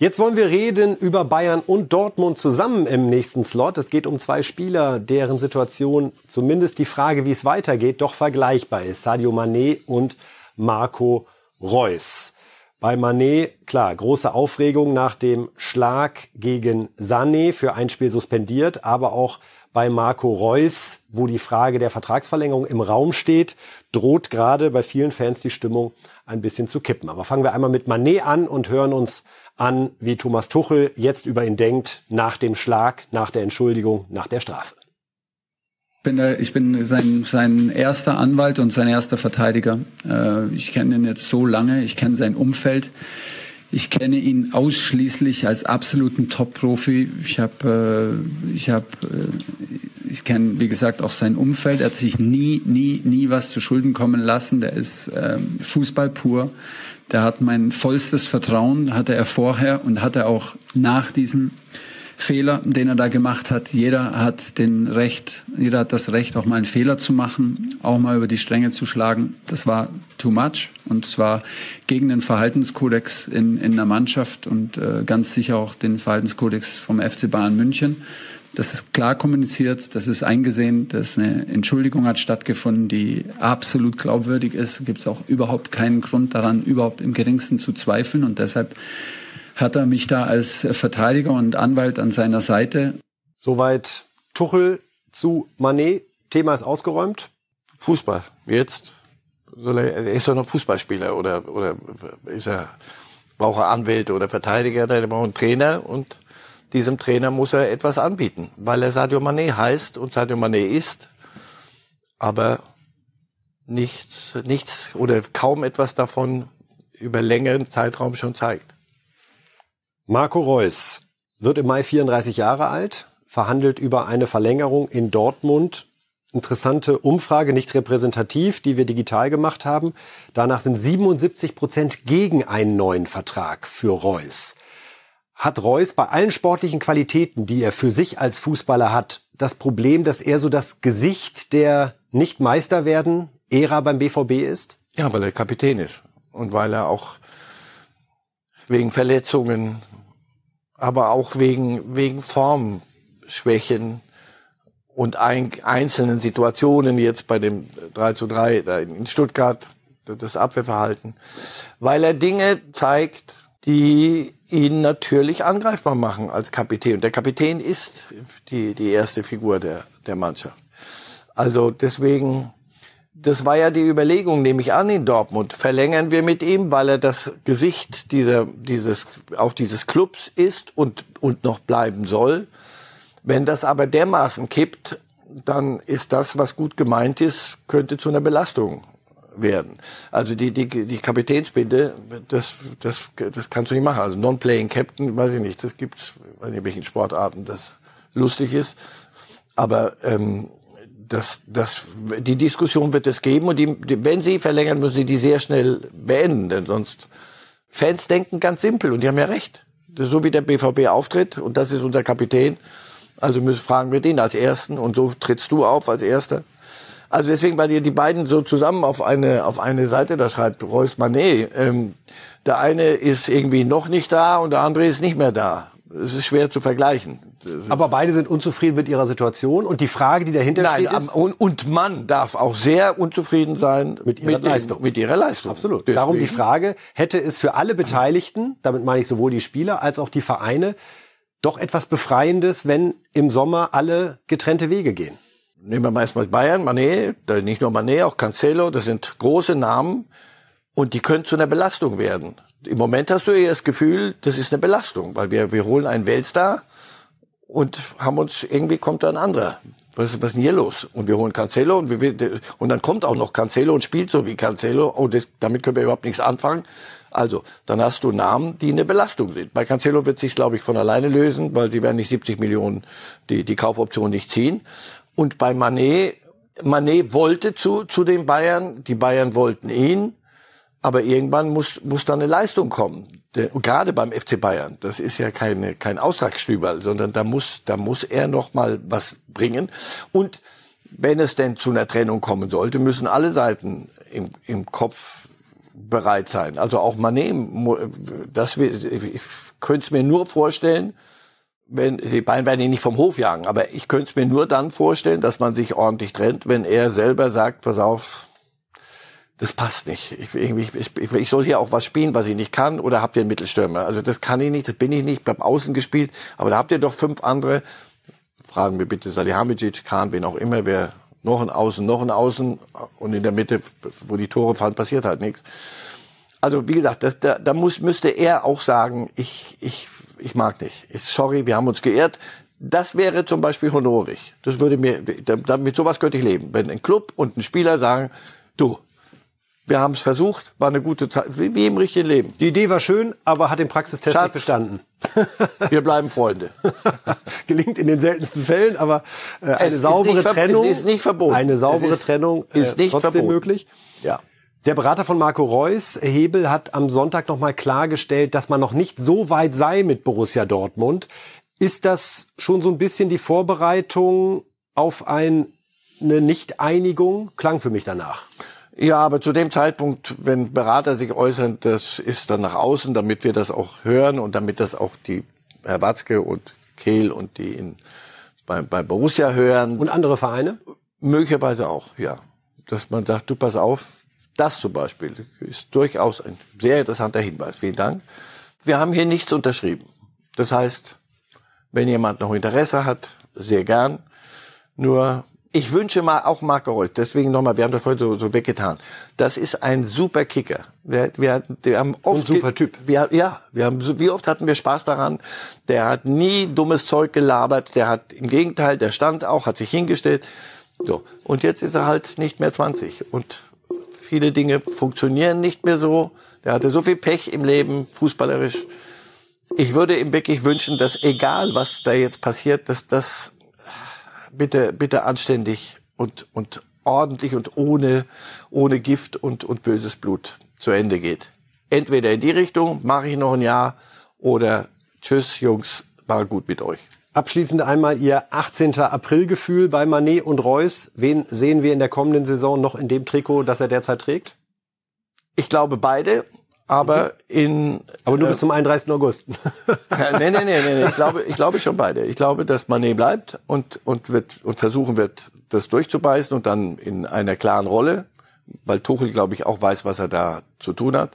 Jetzt wollen wir reden über Bayern und Dortmund zusammen im nächsten Slot. Es geht um zwei Spieler, deren Situation, zumindest die Frage, wie es weitergeht, doch vergleichbar ist. Sadio Mané und Marco Reus. Bei Mané, klar, große Aufregung nach dem Schlag gegen Sané für ein Spiel suspendiert, aber auch bei Marco Reus, wo die Frage der Vertragsverlängerung im Raum steht, droht gerade bei vielen Fans die Stimmung ein bisschen zu kippen. Aber fangen wir einmal mit Mané an und hören uns an, wie Thomas Tuchel jetzt über ihn denkt, nach dem Schlag, nach der Entschuldigung, nach der Strafe. Bin da, ich bin sein, sein erster Anwalt und sein erster Verteidiger. Äh, ich kenne ihn jetzt so lange, ich kenne sein Umfeld. Ich kenne ihn ausschließlich als absoluten Top-Profi. Ich habe, äh, ich habe, äh, ich kenne, wie gesagt, auch sein Umfeld. Er hat sich nie, nie, nie was zu Schulden kommen lassen. Der ist ähm, Fußball pur. Der hat mein vollstes Vertrauen, hatte er vorher und hatte auch nach diesem Fehler, den er da gemacht hat. Jeder hat den Recht, jeder hat das Recht, auch mal einen Fehler zu machen, auch mal über die Stränge zu schlagen. Das war too much und zwar gegen den Verhaltenskodex in, in der Mannschaft und äh, ganz sicher auch den Verhaltenskodex vom FC Bayern München. Das ist klar kommuniziert, das ist eingesehen, dass eine Entschuldigung hat stattgefunden, die absolut glaubwürdig ist. Gibt es auch überhaupt keinen Grund daran, überhaupt im geringsten zu zweifeln. Und deshalb hat er mich da als Verteidiger und Anwalt an seiner Seite. Soweit Tuchel zu Manet. Thema ist ausgeräumt. Fußball. Jetzt. Er ist doch noch Fußballspieler oder, oder ist er, braucht er Anwälte oder Verteidiger, der braucht einen Trainer und diesem Trainer muss er etwas anbieten, weil er Sadio Mané heißt und Sadio Mané ist, aber nichts, nichts oder kaum etwas davon über längeren Zeitraum schon zeigt. Marco Reus wird im Mai 34 Jahre alt, verhandelt über eine Verlängerung in Dortmund. Interessante Umfrage, nicht repräsentativ, die wir digital gemacht haben. Danach sind 77 Prozent gegen einen neuen Vertrag für Reus hat Reus bei allen sportlichen Qualitäten, die er für sich als Fußballer hat, das Problem, dass er so das Gesicht der nicht Meister werden Ära beim BVB ist? Ja, weil er Kapitän ist und weil er auch wegen Verletzungen, aber auch wegen wegen Formschwächen und ein, einzelnen Situationen jetzt bei dem 3 zu 3 in Stuttgart, das Abwehrverhalten, weil er Dinge zeigt, die ihn natürlich angreifbar machen als Kapitän. Und der Kapitän ist die, die erste Figur der, der Mannschaft. Also deswegen, das war ja die Überlegung, nehme ich an, in Dortmund. Verlängern wir mit ihm, weil er das Gesicht dieser, dieses, auch dieses Clubs ist und, und noch bleiben soll. Wenn das aber dermaßen kippt, dann ist das, was gut gemeint ist, könnte zu einer Belastung werden. Also die, die, die Kapitänsbinde, das, das, das kannst du nicht machen. Also Non-Playing Captain, weiß ich nicht, das gibt's, weiß nicht, in welchen Sportarten das lustig ist. Aber ähm, das, das, die Diskussion wird es geben und die, die, wenn sie verlängern, müssen sie die sehr schnell beenden, denn sonst Fans denken ganz simpel und die haben ja recht. So wie der BVB auftritt und das ist unser Kapitän, also müssen fragen wir den als Ersten und so trittst du auf als Erster. Also deswegen, weil ihr die beiden so zusammen auf eine, auf eine Seite da schreibt, Reus Manet, ähm, der eine ist irgendwie noch nicht da und der andere ist nicht mehr da. Es ist schwer zu vergleichen. Aber beide sind unzufrieden mit ihrer Situation und die Frage, die dahinter Nein, steht, ist und, und man darf auch sehr unzufrieden sein mit ihrer mit Leistung. Dem, mit ihrer Leistung. Absolut. Deswegen. Darum die Frage, hätte es für alle Beteiligten, damit meine ich sowohl die Spieler als auch die Vereine, doch etwas Befreiendes, wenn im Sommer alle getrennte Wege gehen? Nehmen wir meistens Bayern, Manet, nicht nur Manet, auch Cancelo, das sind große Namen und die können zu einer Belastung werden. Im Moment hast du eher das Gefühl, das ist eine Belastung, weil wir, wir holen einen Weltstar und haben uns, irgendwie kommt da ein anderer. Was, was ist denn hier los? Und wir holen Cancelo und, wir, und dann kommt auch noch Cancelo und spielt so wie Cancelo. Oh, das, damit können wir überhaupt nichts anfangen. Also, dann hast du Namen, die eine Belastung sind. Bei Cancelo wird sich, glaube ich, von alleine lösen, weil sie werden nicht 70 Millionen die, die Kaufoption nicht ziehen. Und bei Manet, Manet wollte zu, zu den Bayern, die Bayern wollten ihn, aber irgendwann muss, muss da eine Leistung kommen. Der, gerade beim FC Bayern, das ist ja keine, kein Austragsstüberl, sondern da muss, da muss er noch mal was bringen. Und wenn es denn zu einer Trennung kommen sollte, müssen alle Seiten im, im Kopf bereit sein. Also auch Manet, das, ich könnte es mir nur vorstellen, wenn, die Bayern werden ihn nicht vom Hof jagen, aber ich könnte es mir nur dann vorstellen, dass man sich ordentlich trennt, wenn er selber sagt, pass auf, das passt nicht. Ich, ich, ich, ich soll hier auch was spielen, was ich nicht kann, oder habt ihr einen Mittelstürmer? Also das kann ich nicht, das bin ich nicht, ich hab außen gespielt, aber da habt ihr doch fünf andere. Fragen wir bitte Salihamidzic, Kahn, wen auch immer, wer noch ein Außen, noch ein Außen und in der Mitte, wo die Tore fallen, passiert halt nichts. Also wie gesagt, das, da, da muss, müsste er auch sagen, ich, ich ich mag nicht. Ich, sorry, wir haben uns geehrt. Das wäre zum Beispiel honorig. Das würde mir, damit sowas könnte ich leben. Wenn ein Club und ein Spieler sagen, du, wir haben es versucht, war eine gute Zeit, wie, im richtigen Leben. Die Idee war schön, aber hat den Praxistest Schatz, nicht bestanden. *laughs* wir bleiben Freunde. *laughs* Gelingt in den seltensten Fällen, aber äh, eine saubere Trennung ist nicht verboten. Eine saubere Trennung äh, ist nicht trotzdem verboten. möglich. Ja. Der Berater von Marco Reus, Hebel, hat am Sonntag nochmal klargestellt, dass man noch nicht so weit sei mit Borussia Dortmund. Ist das schon so ein bisschen die Vorbereitung auf ein, eine Nicht-Einigung? Klang für mich danach. Ja, aber zu dem Zeitpunkt, wenn Berater sich äußern, das ist dann nach außen, damit wir das auch hören und damit das auch die Herr Watzke und Kehl und die in, bei, bei Borussia hören. Und andere Vereine? Möglicherweise auch, ja. Dass man sagt, du pass auf, das zum Beispiel ist durchaus ein sehr interessanter Hinweis. Vielen Dank. Wir haben hier nichts unterschrieben. Das heißt, wenn jemand noch Interesse hat, sehr gern. Nur ich wünsche mal auch Marco Reus, deswegen nochmal, wir haben das heute so, so weggetan. Das ist ein super Kicker. Wir, wir, wir haben oft Und super Typ. Wir, ja, wir haben, wie oft hatten wir Spaß daran? Der hat nie dummes Zeug gelabert. Der hat im Gegenteil, der stand auch, hat sich hingestellt. So. Und jetzt ist er halt nicht mehr 20. Und viele Dinge funktionieren nicht mehr so. Der hatte so viel Pech im Leben, fußballerisch. Ich würde ihm wirklich wünschen, dass egal was da jetzt passiert, dass das bitte, bitte anständig und, und ordentlich und ohne, ohne Gift und, und böses Blut zu Ende geht. Entweder in die Richtung, mache ich noch ein Jahr, oder tschüss, Jungs, war gut mit euch. Abschließend einmal Ihr 18. April-Gefühl bei Manet und Reus. Wen sehen wir in der kommenden Saison noch in dem Trikot, das er derzeit trägt? Ich glaube beide, aber in... Aber nur äh, bis zum 31. August. *laughs* nee, nee, nee, nee, nee. Ich glaube, ich glaube schon beide. Ich glaube, dass Manet bleibt und, und, wird, und versuchen wird, das durchzubeißen und dann in einer klaren Rolle, weil Tuchel, glaube ich, auch weiß, was er da zu tun hat.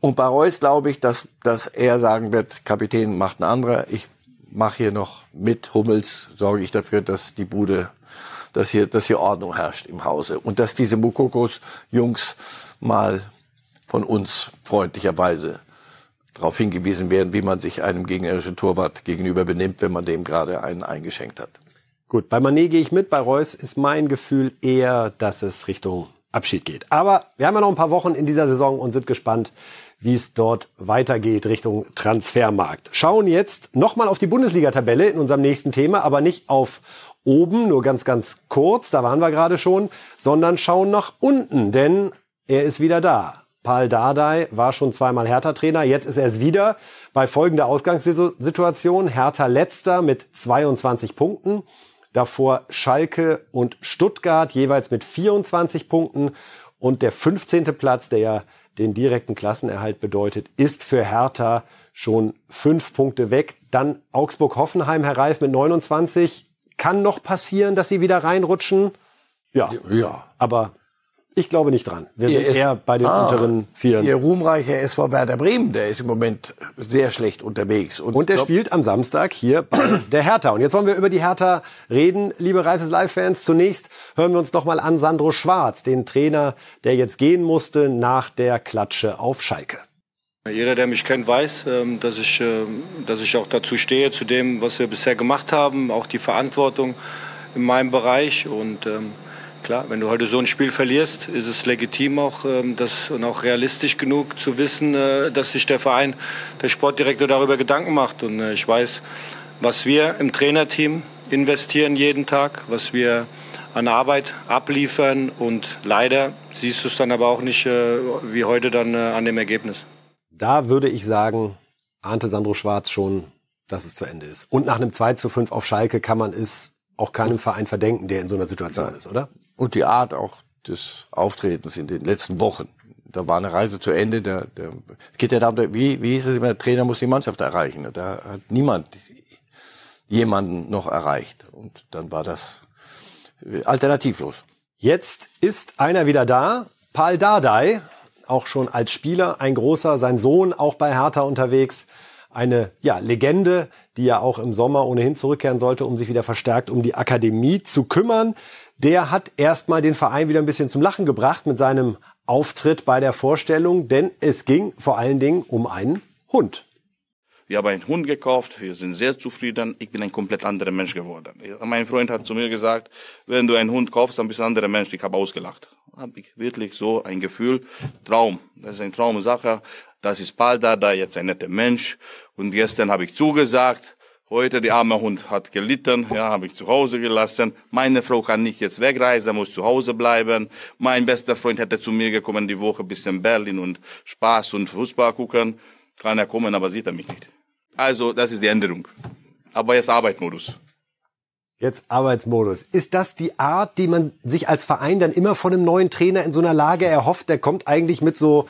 Und bei Reus glaube ich, dass, dass er sagen wird, Kapitän macht ein anderer. Ich mache hier noch mit Hummels, sorge ich dafür, dass die Bude, dass hier, dass hier Ordnung herrscht im Hause. Und dass diese Mukokos Jungs mal von uns freundlicherweise darauf hingewiesen werden, wie man sich einem gegnerischen Torwart gegenüber benimmt, wenn man dem gerade einen eingeschenkt hat. Gut, bei Manet gehe ich mit, bei Reus ist mein Gefühl eher, dass es Richtung Abschied geht. Aber wir haben ja noch ein paar Wochen in dieser Saison und sind gespannt, wie es dort weitergeht Richtung Transfermarkt. Schauen jetzt nochmal auf die Bundesliga-Tabelle in unserem nächsten Thema, aber nicht auf oben, nur ganz, ganz kurz, da waren wir gerade schon, sondern schauen nach unten, denn er ist wieder da. Paul Dardai war schon zweimal Hertha-Trainer, jetzt ist er es wieder. Bei folgender Ausgangssituation, Hertha letzter mit 22 Punkten, davor Schalke und Stuttgart jeweils mit 24 Punkten und der 15. Platz, der ja den direkten Klassenerhalt bedeutet, ist für Hertha schon fünf Punkte weg. Dann Augsburg-Hoffenheim, Herr Reif mit 29. Kann noch passieren, dass sie wieder reinrutschen? Ja. Ja. Aber ich glaube nicht dran. Wir Ihr sind ist- eher bei den Ah, unteren Vieren. Ihr ruhmreicher SV Werder Bremen, der ist im Moment sehr schlecht unterwegs. Und der glaub- spielt am Samstag hier bei *clears throat* der Hertha. Und jetzt wollen wir über die Hertha reden, liebe Reifes Live-Fans. Zunächst hören wir uns noch mal an Sandro Schwarz, den Trainer, der jetzt gehen musste nach der Klatsche auf Schalke. Jeder, der mich kennt, weiß, ähm, dass ich, ähm, dass ich auch dazu stehe, zu dem, was wir bisher gemacht haben, auch die Verantwortung in meinem Bereich. Und ähm, klar, wenn du heute so ein Spiel verlierst, ist es legitim auch, ähm, das, und auch realistisch genug zu wissen, äh, dass sich der Verein, der Sportdirektor darüber Gedanken macht. Und äh, ich weiß, was wir im Trainerteam investieren jeden Tag, was wir an Arbeit abliefern. Und leider siehst du es dann aber auch nicht äh, wie heute dann äh, an dem Ergebnis. Da würde ich sagen, ahnte Sandro Schwarz schon, dass es zu Ende ist. Und nach einem 2 zu 5 auf Schalke kann man es auch keinem Verein verdenken, der in so einer Situation ist, oder? Und die Art auch des Auftretens in den letzten Wochen. Da war eine Reise zu Ende. Der, der, es geht ja darum, wie, wie hieß es immer, der Trainer muss die Mannschaft erreichen. Da hat niemand jemanden noch erreicht. Und dann war das alternativlos. Jetzt ist einer wieder da, Paul Dardai, auch schon als Spieler ein großer, sein Sohn auch bei Hertha unterwegs, eine ja, Legende, die ja auch im Sommer ohnehin zurückkehren sollte, um sich wieder verstärkt um die Akademie zu kümmern. Der hat erstmal den Verein wieder ein bisschen zum Lachen gebracht mit seinem Auftritt bei der Vorstellung, denn es ging vor allen Dingen um einen Hund. Wir haben einen Hund gekauft, wir sind sehr zufrieden. Ich bin ein komplett anderer Mensch geworden. Mein Freund hat zu mir gesagt, wenn du einen Hund kaufst, dann bist du ein anderer Mensch. Ich habe ausgelacht. Habe ich wirklich so ein Gefühl, Traum. Das ist eine Traumsache. Das ist Paul da, da jetzt ein netter Mensch. Und gestern habe ich zugesagt. Heute, der arme Hund hat gelitten, ja, habe ich zu Hause gelassen. Meine Frau kann nicht jetzt wegreisen, muss zu Hause bleiben. Mein bester Freund hätte zu mir gekommen die Woche bis in Berlin und Spaß und Fußball gucken. Kann er kommen, aber sieht er mich nicht. Also, das ist die Änderung. Aber jetzt Arbeitmodus. Jetzt Arbeitsmodus. Ist das die Art, die man sich als Verein dann immer von einem neuen Trainer in so einer Lage erhofft? Der kommt eigentlich mit so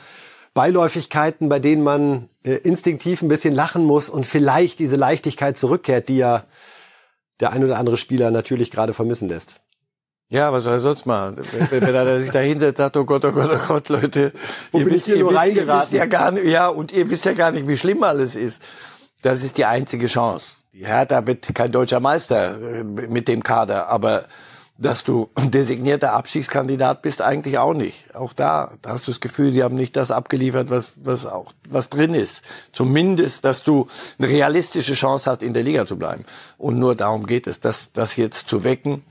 Beiläufigkeiten, bei denen man äh, instinktiv ein bisschen lachen muss und vielleicht diese Leichtigkeit zurückkehrt, die ja der ein oder andere Spieler natürlich gerade vermissen lässt. Ja, was soll er sonst machen? Wenn, wenn er sich da hinsetzt, sagt, oh Gott, oh Gott, oh Gott, Leute, Wo ihr bin ich wisst, hier ihr, nur wisst, reingeraten? wisst ja gar nicht, ja, und ihr wisst ja gar nicht, wie schlimm alles ist. Das ist die einzige Chance. Die Hertha wird kein deutscher Meister äh, mit dem Kader, aber dass du designierter Abstiegskandidat bist, eigentlich auch nicht. Auch da, da hast du das Gefühl, die haben nicht das abgeliefert, was, was auch, was drin ist. Zumindest, dass du eine realistische Chance hast, in der Liga zu bleiben. Und nur darum geht es, das, das jetzt zu wecken.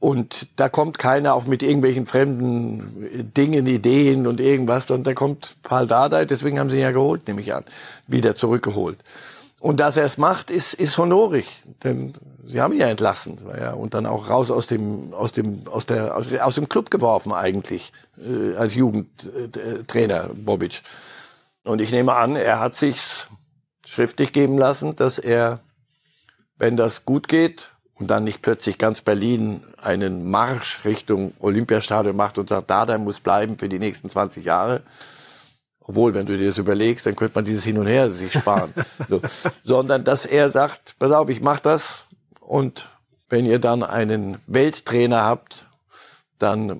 Und da kommt keiner auch mit irgendwelchen fremden Dingen, Ideen und irgendwas, sondern da kommt Paul Dardai, deswegen haben sie ihn ja geholt, nehme ich an, wieder zurückgeholt. Und dass er es macht, ist, ist honorig, denn sie haben ihn ja entlassen, ja, und dann auch raus aus dem, aus dem, aus der, aus, aus dem Club geworfen eigentlich, äh, als Jugendtrainer, Bobic. Und ich nehme an, er hat sich's schriftlich geben lassen, dass er, wenn das gut geht, und dann nicht plötzlich ganz Berlin einen Marsch Richtung Olympiastadion macht und sagt, Dada muss bleiben für die nächsten 20 Jahre. Obwohl, wenn du dir das überlegst, dann könnte man dieses Hin und Her sich sparen. *laughs* so. Sondern, dass er sagt, pass auf, ich mach das und wenn ihr dann einen Welttrainer habt, dann äh,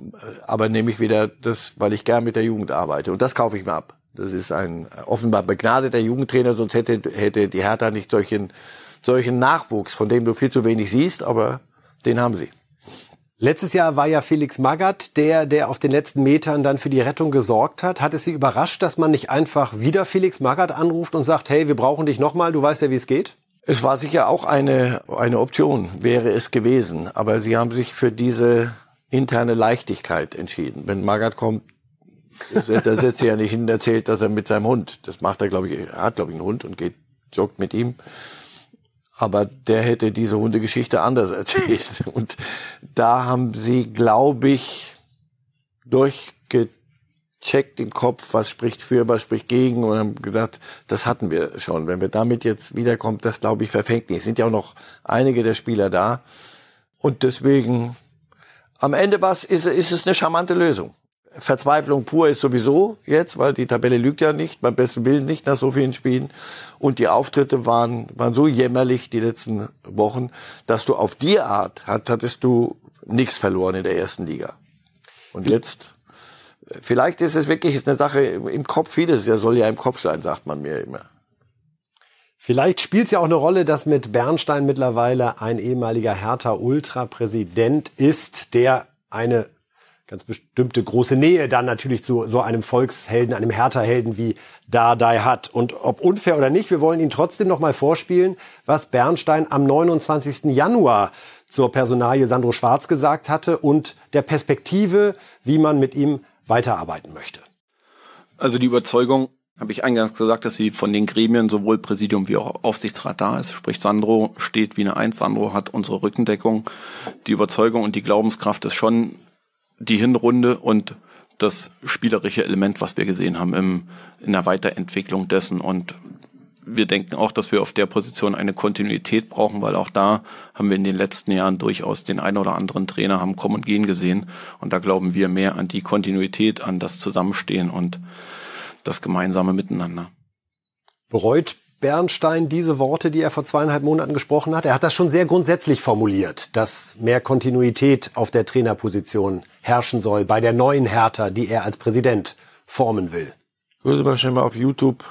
aber nehme ich wieder das, weil ich gern mit der Jugend arbeite. Und das kaufe ich mir ab. Das ist ein offenbar begnadeter Jugendtrainer, sonst hätte, hätte die Hertha nicht solchen, solchen Nachwuchs, von dem du viel zu wenig siehst, aber den haben sie. Letztes Jahr war ja Felix Magath der, der auf den letzten Metern dann für die Rettung gesorgt hat. Hat es Sie überrascht, dass man nicht einfach wieder Felix Magath anruft und sagt, hey, wir brauchen dich nochmal, du weißt ja, wie es geht? Es war sicher auch eine, eine Option, wäre es gewesen. Aber sie haben sich für diese interne Leichtigkeit entschieden. Wenn Magath kommt, *laughs* da setzt er ja nicht hin und erzählt, dass er mit seinem Hund, das macht er, glaube ich, er hat, glaube ich, einen Hund und geht, joggt mit ihm. Aber der hätte diese Hundegeschichte anders *laughs* erzählt. Und da haben sie, glaube ich, durchgecheckt im Kopf, was spricht für, was spricht gegen und haben gesagt, das hatten wir schon. Wenn wir damit jetzt wiederkommt, das glaube ich verfängt nicht. Es sind ja auch noch einige der Spieler da. Und deswegen, am Ende was, ist, ist es eine charmante Lösung. Verzweiflung pur ist sowieso jetzt, weil die Tabelle lügt ja nicht, beim besten Willen nicht nach so vielen Spielen. Und die Auftritte waren, waren so jämmerlich die letzten Wochen, dass du auf die Art hat, hattest du nichts verloren in der ersten Liga. Und jetzt, vielleicht ist es wirklich eine Sache im Kopf, vieles ja soll ja im Kopf sein, sagt man mir immer. Vielleicht spielt es ja auch eine Rolle, dass mit Bernstein mittlerweile ein ehemaliger Hertha-Ultra-Präsident ist, der eine ganz bestimmte große Nähe dann natürlich zu so einem Volkshelden, einem Hertha-Helden wie Dardai hat. Und ob unfair oder nicht, wir wollen ihn trotzdem noch mal vorspielen, was Bernstein am 29. Januar zur Personalie Sandro Schwarz gesagt hatte und der Perspektive, wie man mit ihm weiterarbeiten möchte. Also die Überzeugung, habe ich eingangs gesagt, dass sie von den Gremien sowohl Präsidium wie auch Aufsichtsrat da ist. Sprich, Sandro steht wie eine Eins. Sandro hat unsere Rückendeckung. Die Überzeugung und die Glaubenskraft ist schon die Hinrunde und das spielerische Element, was wir gesehen haben im, in der Weiterentwicklung dessen. Und wir denken auch, dass wir auf der Position eine Kontinuität brauchen, weil auch da haben wir in den letzten Jahren durchaus den einen oder anderen Trainer haben kommen und gehen gesehen. Und da glauben wir mehr an die Kontinuität, an das Zusammenstehen und das gemeinsame Miteinander. Bereut Bernstein diese Worte, die er vor zweieinhalb Monaten gesprochen hat? Er hat das schon sehr grundsätzlich formuliert, dass mehr Kontinuität auf der Trainerposition herrschen soll bei der neuen Hertha, die er als Präsident formen will. Gucken Sie mal schnell mal auf YouTube.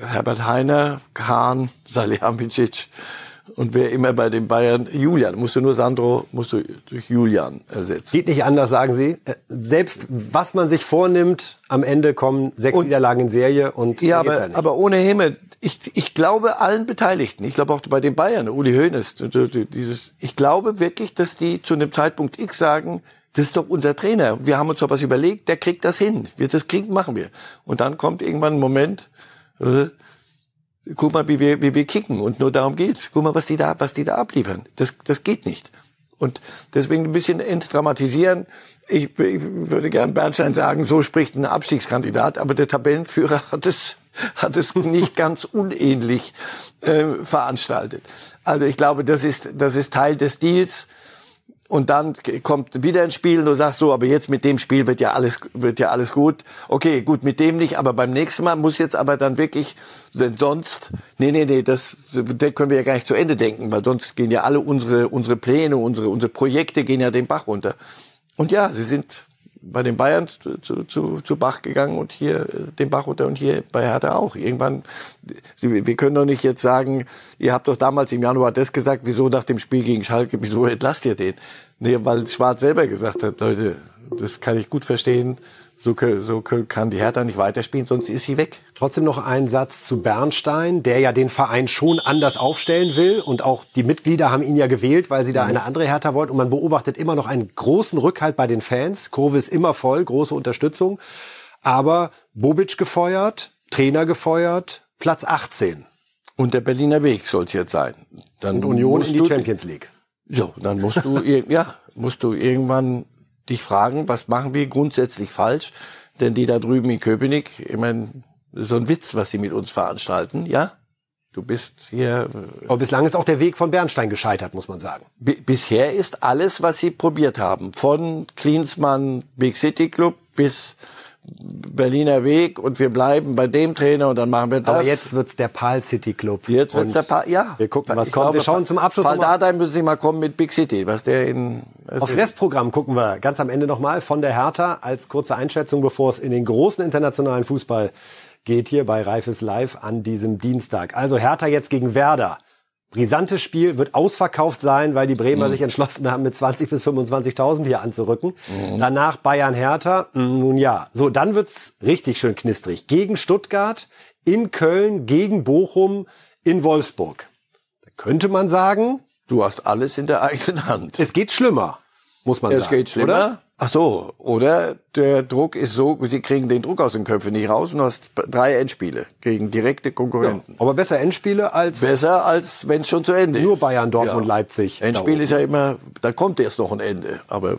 Herbert Heiner, Kahn, Salihamidzic und wer immer bei den Bayern, Julian, musst du nur Sandro, musst du durch Julian ersetzen. Geht nicht anders, sagen Sie. Äh, selbst was man sich vornimmt, am Ende kommen sechs und, Niederlagen in Serie und ja, aber, halt aber ohne Himmel. Ich, ich glaube allen Beteiligten, ich glaube auch bei den Bayern, Uli Hoeneß, dieses, ich glaube wirklich, dass die zu einem Zeitpunkt X sagen, das ist doch unser Trainer. Wir haben uns doch was überlegt, der kriegt das hin. Wir das kriegen, machen wir. Und dann kommt irgendwann ein Moment, äh, guck mal, wie wir, wie wir kicken. Und nur darum geht's. Guck mal, was die da, was die da abliefern. Das, das geht nicht. Und deswegen ein bisschen entdramatisieren. Ich, ich würde gern Bernstein sagen, so spricht ein Abstiegskandidat, aber der Tabellenführer *laughs* hat es, hat es nicht ganz unähnlich äh, veranstaltet. Also ich glaube, das ist, das ist Teil des Deals und dann kommt wieder ins Spiel und du sagst so, aber jetzt mit dem Spiel wird ja alles, wird ja alles gut. Okay, gut, mit dem nicht, aber beim nächsten Mal muss jetzt aber dann wirklich, denn sonst, nee, nee, nee, das, das können wir ja gar nicht zu Ende denken, weil sonst gehen ja alle unsere, unsere Pläne, unsere, unsere Projekte gehen ja den Bach runter. Und ja, sie sind bei den Bayern zu, zu, zu Bach gegangen und hier äh, den Bach runter und hier bei Hertha auch. Irgendwann, Sie, wir können doch nicht jetzt sagen, ihr habt doch damals im Januar das gesagt, wieso nach dem Spiel gegen Schalke, wieso entlasst ihr den? Nee, weil Schwarz selber gesagt hat, Leute, das kann ich gut verstehen. So, so kann die Hertha nicht weiterspielen, sonst ist sie weg. Trotzdem noch ein Satz zu Bernstein, der ja den Verein schon anders aufstellen will. Und auch die Mitglieder haben ihn ja gewählt, weil sie da mhm. eine andere Hertha wollten. Und man beobachtet immer noch einen großen Rückhalt bei den Fans. Kurve ist immer voll, große Unterstützung. Aber Bobic gefeuert, Trainer gefeuert, Platz 18. Und der Berliner Weg soll es jetzt sein. Dann Und Union in die Champions League. So, dann musst du, ja, musst du irgendwann dich fragen, was machen wir grundsätzlich falsch? Denn die da drüben in Köpenick, ich meine, so ein Witz, was sie mit uns veranstalten, ja? Du bist hier. Äh, Aber bislang ist auch der Weg von Bernstein gescheitert, muss man sagen. bisher ist alles, was sie probiert haben, von Klinsmann Big City Club bis Berliner Weg und wir bleiben bei dem Trainer und dann machen wir das. Aber jetzt wird's der Pal City Club. Jetzt wird's der Pal, ja. Wir gucken, was kommt. wir schauen zum Abschluss Pal Dardai müssen Sie mal kommen mit Big City, was der in Aufs Restprogramm gucken wir ganz am Ende nochmal von der Hertha als kurze Einschätzung, bevor es in den großen internationalen Fußball geht hier bei Reifes Live an diesem Dienstag. Also Hertha jetzt gegen Werder. Brisantes Spiel, wird ausverkauft sein, weil die Bremer mhm. sich entschlossen haben, mit 20 bis 25.000 hier anzurücken. Mhm. Danach Bayern Hertha. Hm, nun ja, so dann wird's richtig schön knistrig. Gegen Stuttgart, in Köln, gegen Bochum, in Wolfsburg. Da könnte man sagen, du hast alles in der eigenen Hand. Es geht schlimmer, muss man es sagen. Es geht schlimmer. Oder? Ach so, oder der Druck ist so, sie kriegen den Druck aus den Köpfen nicht raus und du hast drei Endspiele gegen direkte Konkurrenten. Ja, aber besser Endspiele als besser als wenn es schon zu Ende nur ist. Nur Bayern, Dortmund, ja. Leipzig. Endspiel ist ja immer, da kommt erst noch ein Ende. Aber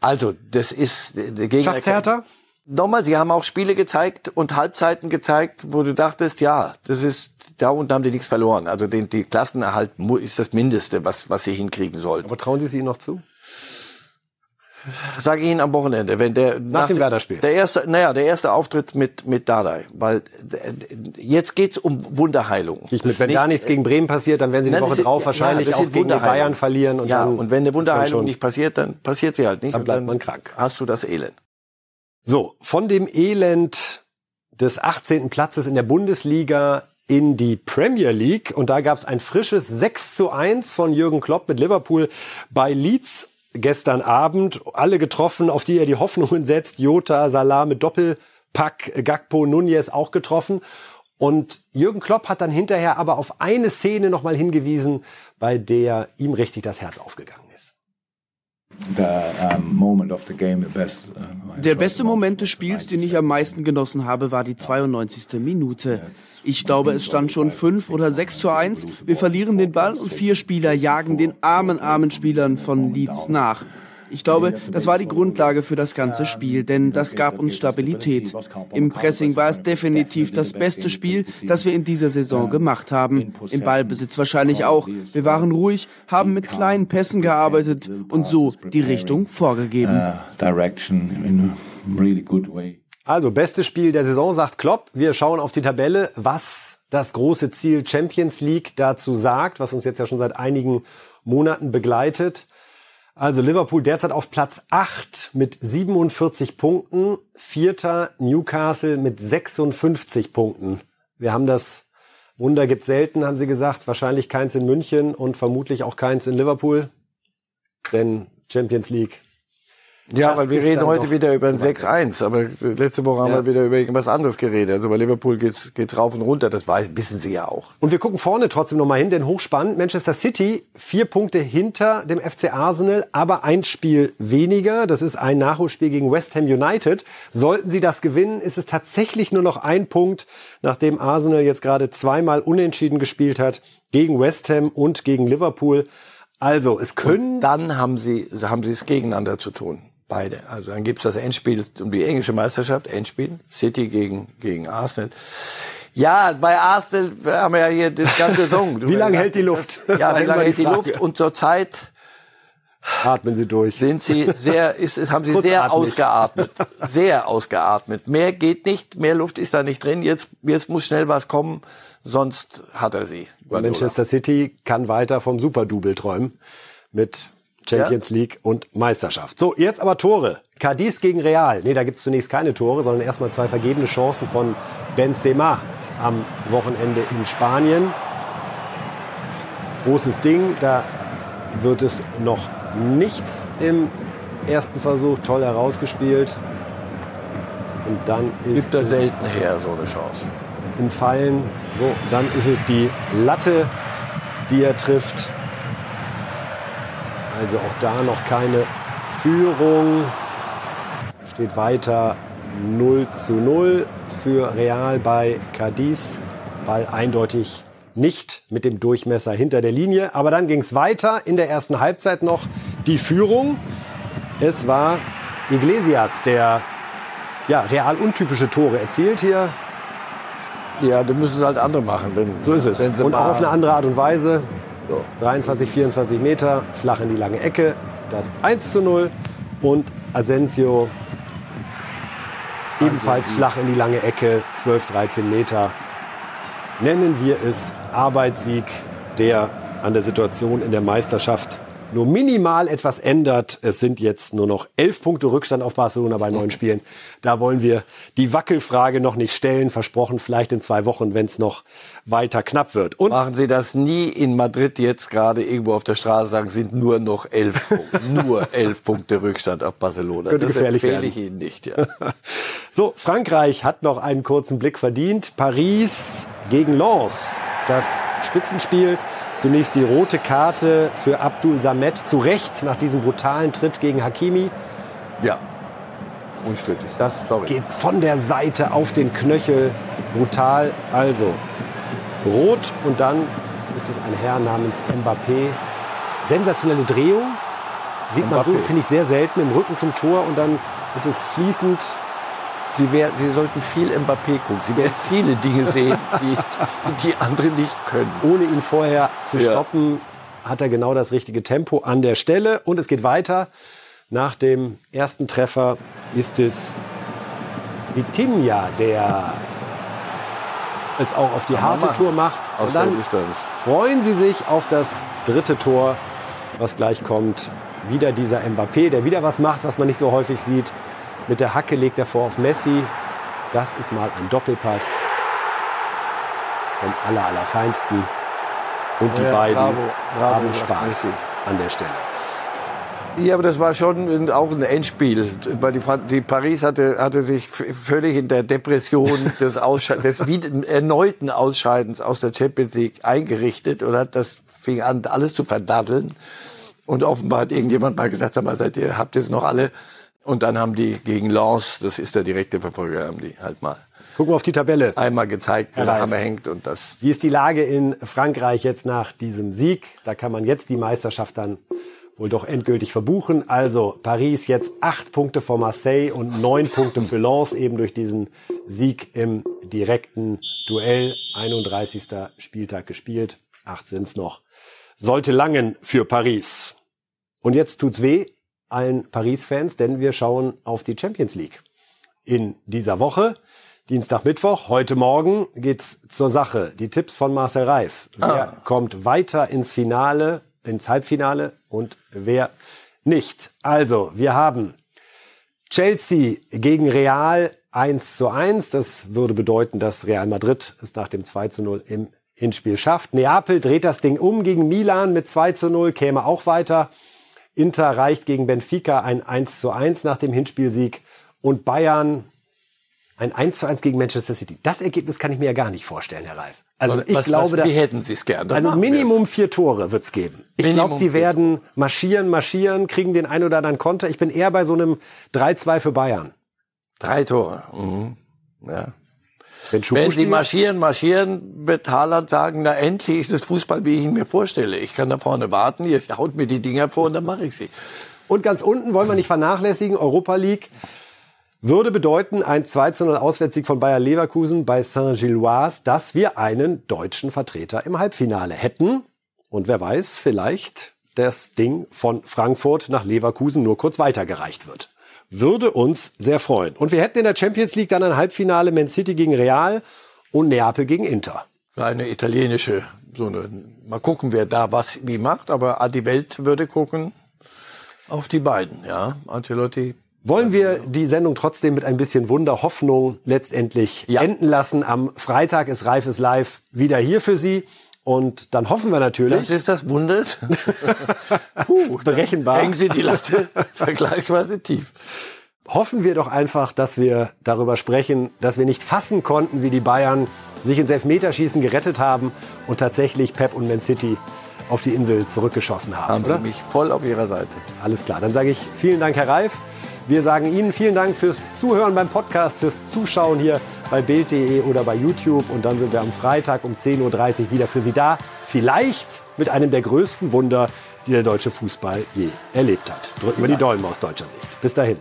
also das ist der Gegner. Schafft's härter? Nochmal, sie haben auch Spiele gezeigt und Halbzeiten gezeigt, wo du dachtest, ja, das ist da unten haben die nichts verloren. Also den, die Klassenerhalt ist das Mindeste, was was sie hinkriegen sollten. Aber trauen Sie sie ihnen noch zu? Sage ich Ihnen am Wochenende, wenn der nach, nach dem Werder-Spiel. Der erste, naja, der erste Auftritt mit mit Dardai, weil jetzt geht's um Wunderheilung. Ich wenn nicht, gar nichts gegen Bremen passiert, dann werden sie die Woche drauf wahrscheinlich ja, auch gegen die Bayern verlieren und ja, dann und wenn eine Wunderheilung nicht passiert, dann passiert sie halt nicht. Dann bleibt man krank. Hast du das Elend. So, von dem Elend des 18. Platzes in der Bundesliga in die Premier League. Und da gab es ein frisches 6 zu 1 von Jürgen Klopp mit Liverpool bei Leeds gestern Abend. Alle getroffen, auf die er die Hoffnungen setzt. Jota, Salah mit Doppelpack, Gakpo, Nunez auch getroffen. Und Jürgen Klopp hat dann hinterher aber auf eine Szene nochmal hingewiesen, bei der ihm richtig das Herz aufgegangen. Der beste Moment des Spiels, den ich am meisten genossen habe, war die 92. Minute. Ich glaube, es stand schon 5 oder 6 zu 1. Wir verlieren den Ball und vier Spieler jagen den armen, armen Spielern von Leeds nach. Ich glaube, das war die Grundlage für das ganze Spiel, denn das gab uns Stabilität. Im Pressing war es definitiv das beste Spiel, das wir in dieser Saison gemacht haben. Im Ballbesitz wahrscheinlich auch. Wir waren ruhig, haben mit kleinen Pässen gearbeitet und so die Richtung vorgegeben. Also, bestes Spiel der Saison, sagt Klopp. Wir schauen auf die Tabelle, was das große Ziel Champions League dazu sagt, was uns jetzt ja schon seit einigen Monaten begleitet. Also Liverpool derzeit auf Platz 8 mit 47 Punkten, vierter Newcastle mit 56 Punkten. Wir haben das Wunder gibt selten, haben sie gesagt, wahrscheinlich keins in München und vermutlich auch keins in Liverpool, denn Champions League ja, weil wir reden heute wieder über ein 6-1, aber letzte Woche haben ja. wir wieder über irgendwas anderes geredet. Also bei Liverpool geht's, geht's rauf und runter, das weiß, wissen sie ja auch. Und wir gucken vorne trotzdem nochmal hin, denn hochspannend, Manchester City, vier Punkte hinter dem FC Arsenal, aber ein Spiel weniger. Das ist ein Nachholspiel gegen West Ham United. Sollten sie das gewinnen, ist es tatsächlich nur noch ein Punkt, nachdem Arsenal jetzt gerade zweimal unentschieden gespielt hat, gegen West Ham und gegen Liverpool. Also, es können. Und dann haben sie, haben sie es gegeneinander zu tun. Beide. Also dann gibt's das Endspiel um die englische Meisterschaft, Endspiel, City gegen, gegen Arsenal. Ja, bei Arsenal haben wir ja hier das ganze Saison. *laughs* wie lange hält die Luft? *laughs* Ja, wie lange hält die Luft? Und zurzeit atmen Sie durch. Sind Sie sehr, ist, ist, haben Sie sehr ausgeatmet, sehr ausgeatmet. Mehr geht nicht, mehr Luft ist da nicht drin. Jetzt, jetzt muss schnell was kommen, sonst hat er sie. Manchester City kann weiter vom Superdouble träumen mit Champions ja? League und Meisterschaft. So, jetzt aber Tore. Cadiz gegen Real. Nee, da gibt's zunächst keine Tore, sondern erstmal zwei vergebene Chancen von Benzema am Wochenende in Spanien. Großes Ding, da wird es noch nichts im ersten Versuch. Toll herausgespielt. Und dann ist Gibt er selten her, so eine Chance. Im Fallen. So, dann ist es die Latte, die er trifft. Also auch da noch keine Führung. Steht weiter 0 zu 0 für Real bei Cadiz. Ball eindeutig nicht mit dem Durchmesser hinter der Linie. Aber dann ging es weiter. In der ersten Halbzeit noch die Führung. Es war Iglesias, der ja, real untypische Tore erzielt hier. Ja, da müssen es halt andere machen. Wenn, so ist es. Und auch auf eine andere Art und Weise. So. 23, 24 Meter, flach in die lange Ecke. Das 1 zu 0. Und Asensio ebenfalls flach in die lange Ecke, 12, 13 Meter. Nennen wir es Arbeitssieg, der an der Situation in der Meisterschaft nur minimal etwas ändert. Es sind jetzt nur noch elf Punkte Rückstand auf Barcelona bei neun Spielen. Da wollen wir die Wackelfrage noch nicht stellen. Versprochen, vielleicht in zwei Wochen, wenn es noch weiter knapp wird. Und Machen Sie das nie in Madrid jetzt gerade irgendwo auf der Straße sagen, sind nur noch elf Punkte. *laughs* nur elf Punkte Rückstand auf Barcelona. Könnte das gefährlich empfehle werden. ich Ihnen nicht. Ja. *laughs* so, Frankreich hat noch einen kurzen Blick verdient. Paris gegen Lens. Das Spitzenspiel. Zunächst die rote Karte für Abdul Samet. Zu Recht nach diesem brutalen Tritt gegen Hakimi. Ja. Unstrittig. Das Sorry. geht von der Seite auf den Knöchel. Brutal. Also, rot und dann ist es ein Herr namens Mbappé. Sensationelle Drehung. Sieht Mbappé. man so, finde ich, sehr selten im Rücken zum Tor und dann ist es fließend Sie, wär, Sie sollten viel Mbappé gucken. Sie werden viele Dinge *laughs* sehen, die, die andere nicht können. Ohne ihn vorher zu stoppen, ja. hat er genau das richtige Tempo an der Stelle. Und es geht weiter. Nach dem ersten Treffer ist es Vitinha, der es auch auf die harte Tour macht. Und dann freuen sie sich auf das dritte Tor, was gleich kommt. Wieder dieser Mbappé, der wieder was macht, was man nicht so häufig sieht. Mit der Hacke legt er vor auf Messi. Das ist mal ein Doppelpass vom aller, allerfeinsten. Und die ja, beiden bravo, bravo, haben Spaß Messi. an der Stelle. Ja, aber das war schon auch ein Endspiel. Weil die, die Paris hatte, hatte sich völlig in der Depression *laughs* des, Aussche des erneuten Ausscheidens aus der Champions League eingerichtet und hat das fing an, alles zu verdaddeln. Und offenbar hat irgendjemand mal gesagt, sag mal, seid ihr, habt ihr es noch alle? Und dann haben die gegen Lens, das ist der direkte Verfolger, haben die halt mal Gucken wir auf die Tabelle. Einmal gezeigt, wo der Hammer hängt und das. Wie ist die Lage in Frankreich jetzt nach diesem Sieg? Da kann man jetzt die Meisterschaft dann wohl doch endgültig verbuchen. Also Paris jetzt acht Punkte vor Marseille und neun Punkte für Lens eben durch diesen Sieg im direkten Duell. 31. Spieltag gespielt. Acht sind's noch. Sollte langen für Paris. Und jetzt tut's weh allen Paris-Fans, denn wir schauen auf die Champions League. In dieser Woche, Dienstag, Mittwoch, heute Morgen geht's zur Sache. Die Tipps von Marcel Reif. Wer ah. kommt weiter ins Finale, ins Halbfinale und wer nicht? Also, wir haben Chelsea gegen Real 1 zu 1. Das würde bedeuten, dass Real Madrid es nach dem 2 zu 0 im Hinspiel schafft. Neapel dreht das Ding um gegen Milan mit 2 zu 0, käme auch weiter. Inter reicht gegen Benfica ein 1 zu 1 nach dem Hinspielsieg und Bayern ein 1 zu 1 gegen Manchester City. Das Ergebnis kann ich mir ja gar nicht vorstellen, Herr Reif. Also was, ich was, glaube, was, wie hätten Sie es gern? Also Minimum vier Tore wird's geben. Ich glaube, die werden marschieren, marschieren, kriegen den ein oder anderen Konter. Ich bin eher bei so einem 3-2 für Bayern. Drei Tore. Mhm. Ja. Wenn, Wenn Sie marschieren, marschieren, wird Haaland sagen, na endlich ist das Fußball, wie ich ihn mir vorstelle. Ich kann da vorne warten, ihr haut mir die Dinger vor und dann mache ich sie. Und ganz unten wollen wir nicht vernachlässigen, Europa League würde bedeuten, ein 2 0 Auswärtssieg von Bayer Leverkusen bei Saint-Gilloise, dass wir einen deutschen Vertreter im Halbfinale hätten. Und wer weiß, vielleicht das Ding von Frankfurt nach Leverkusen nur kurz weitergereicht wird würde uns sehr freuen. Und wir hätten in der Champions League dann ein Halbfinale Man City gegen Real und Neapel gegen Inter. Eine italienische, so eine, mal gucken, wer da was wie macht, aber die Welt würde gucken auf die beiden, ja. Ancelotti. Wollen wir die Sendung trotzdem mit ein bisschen Wunder, Hoffnung letztendlich ja. enden lassen? Am Freitag ist Reifes Live wieder hier für Sie. Und dann hoffen wir natürlich. Das ist das Wunder. *laughs* Puh, berechenbar. Hängen Sie die Latte *laughs* vergleichsweise tief. Hoffen wir doch einfach, dass wir darüber sprechen, dass wir nicht fassen konnten, wie die Bayern sich ins Elfmeterschießen gerettet haben und tatsächlich Pep und Man City auf die Insel zurückgeschossen haben. Haben oder? Sie mich voll auf Ihrer Seite. Alles klar. Dann sage ich vielen Dank, Herr Reif. Wir sagen Ihnen vielen Dank fürs Zuhören beim Podcast, fürs Zuschauen hier bei Bild.de oder bei YouTube. Und dann sind wir am Freitag um 10.30 Uhr wieder für Sie da. Vielleicht mit einem der größten Wunder, die der deutsche Fußball je erlebt hat. Drücken wir die Daumen aus deutscher Sicht. Bis dahin.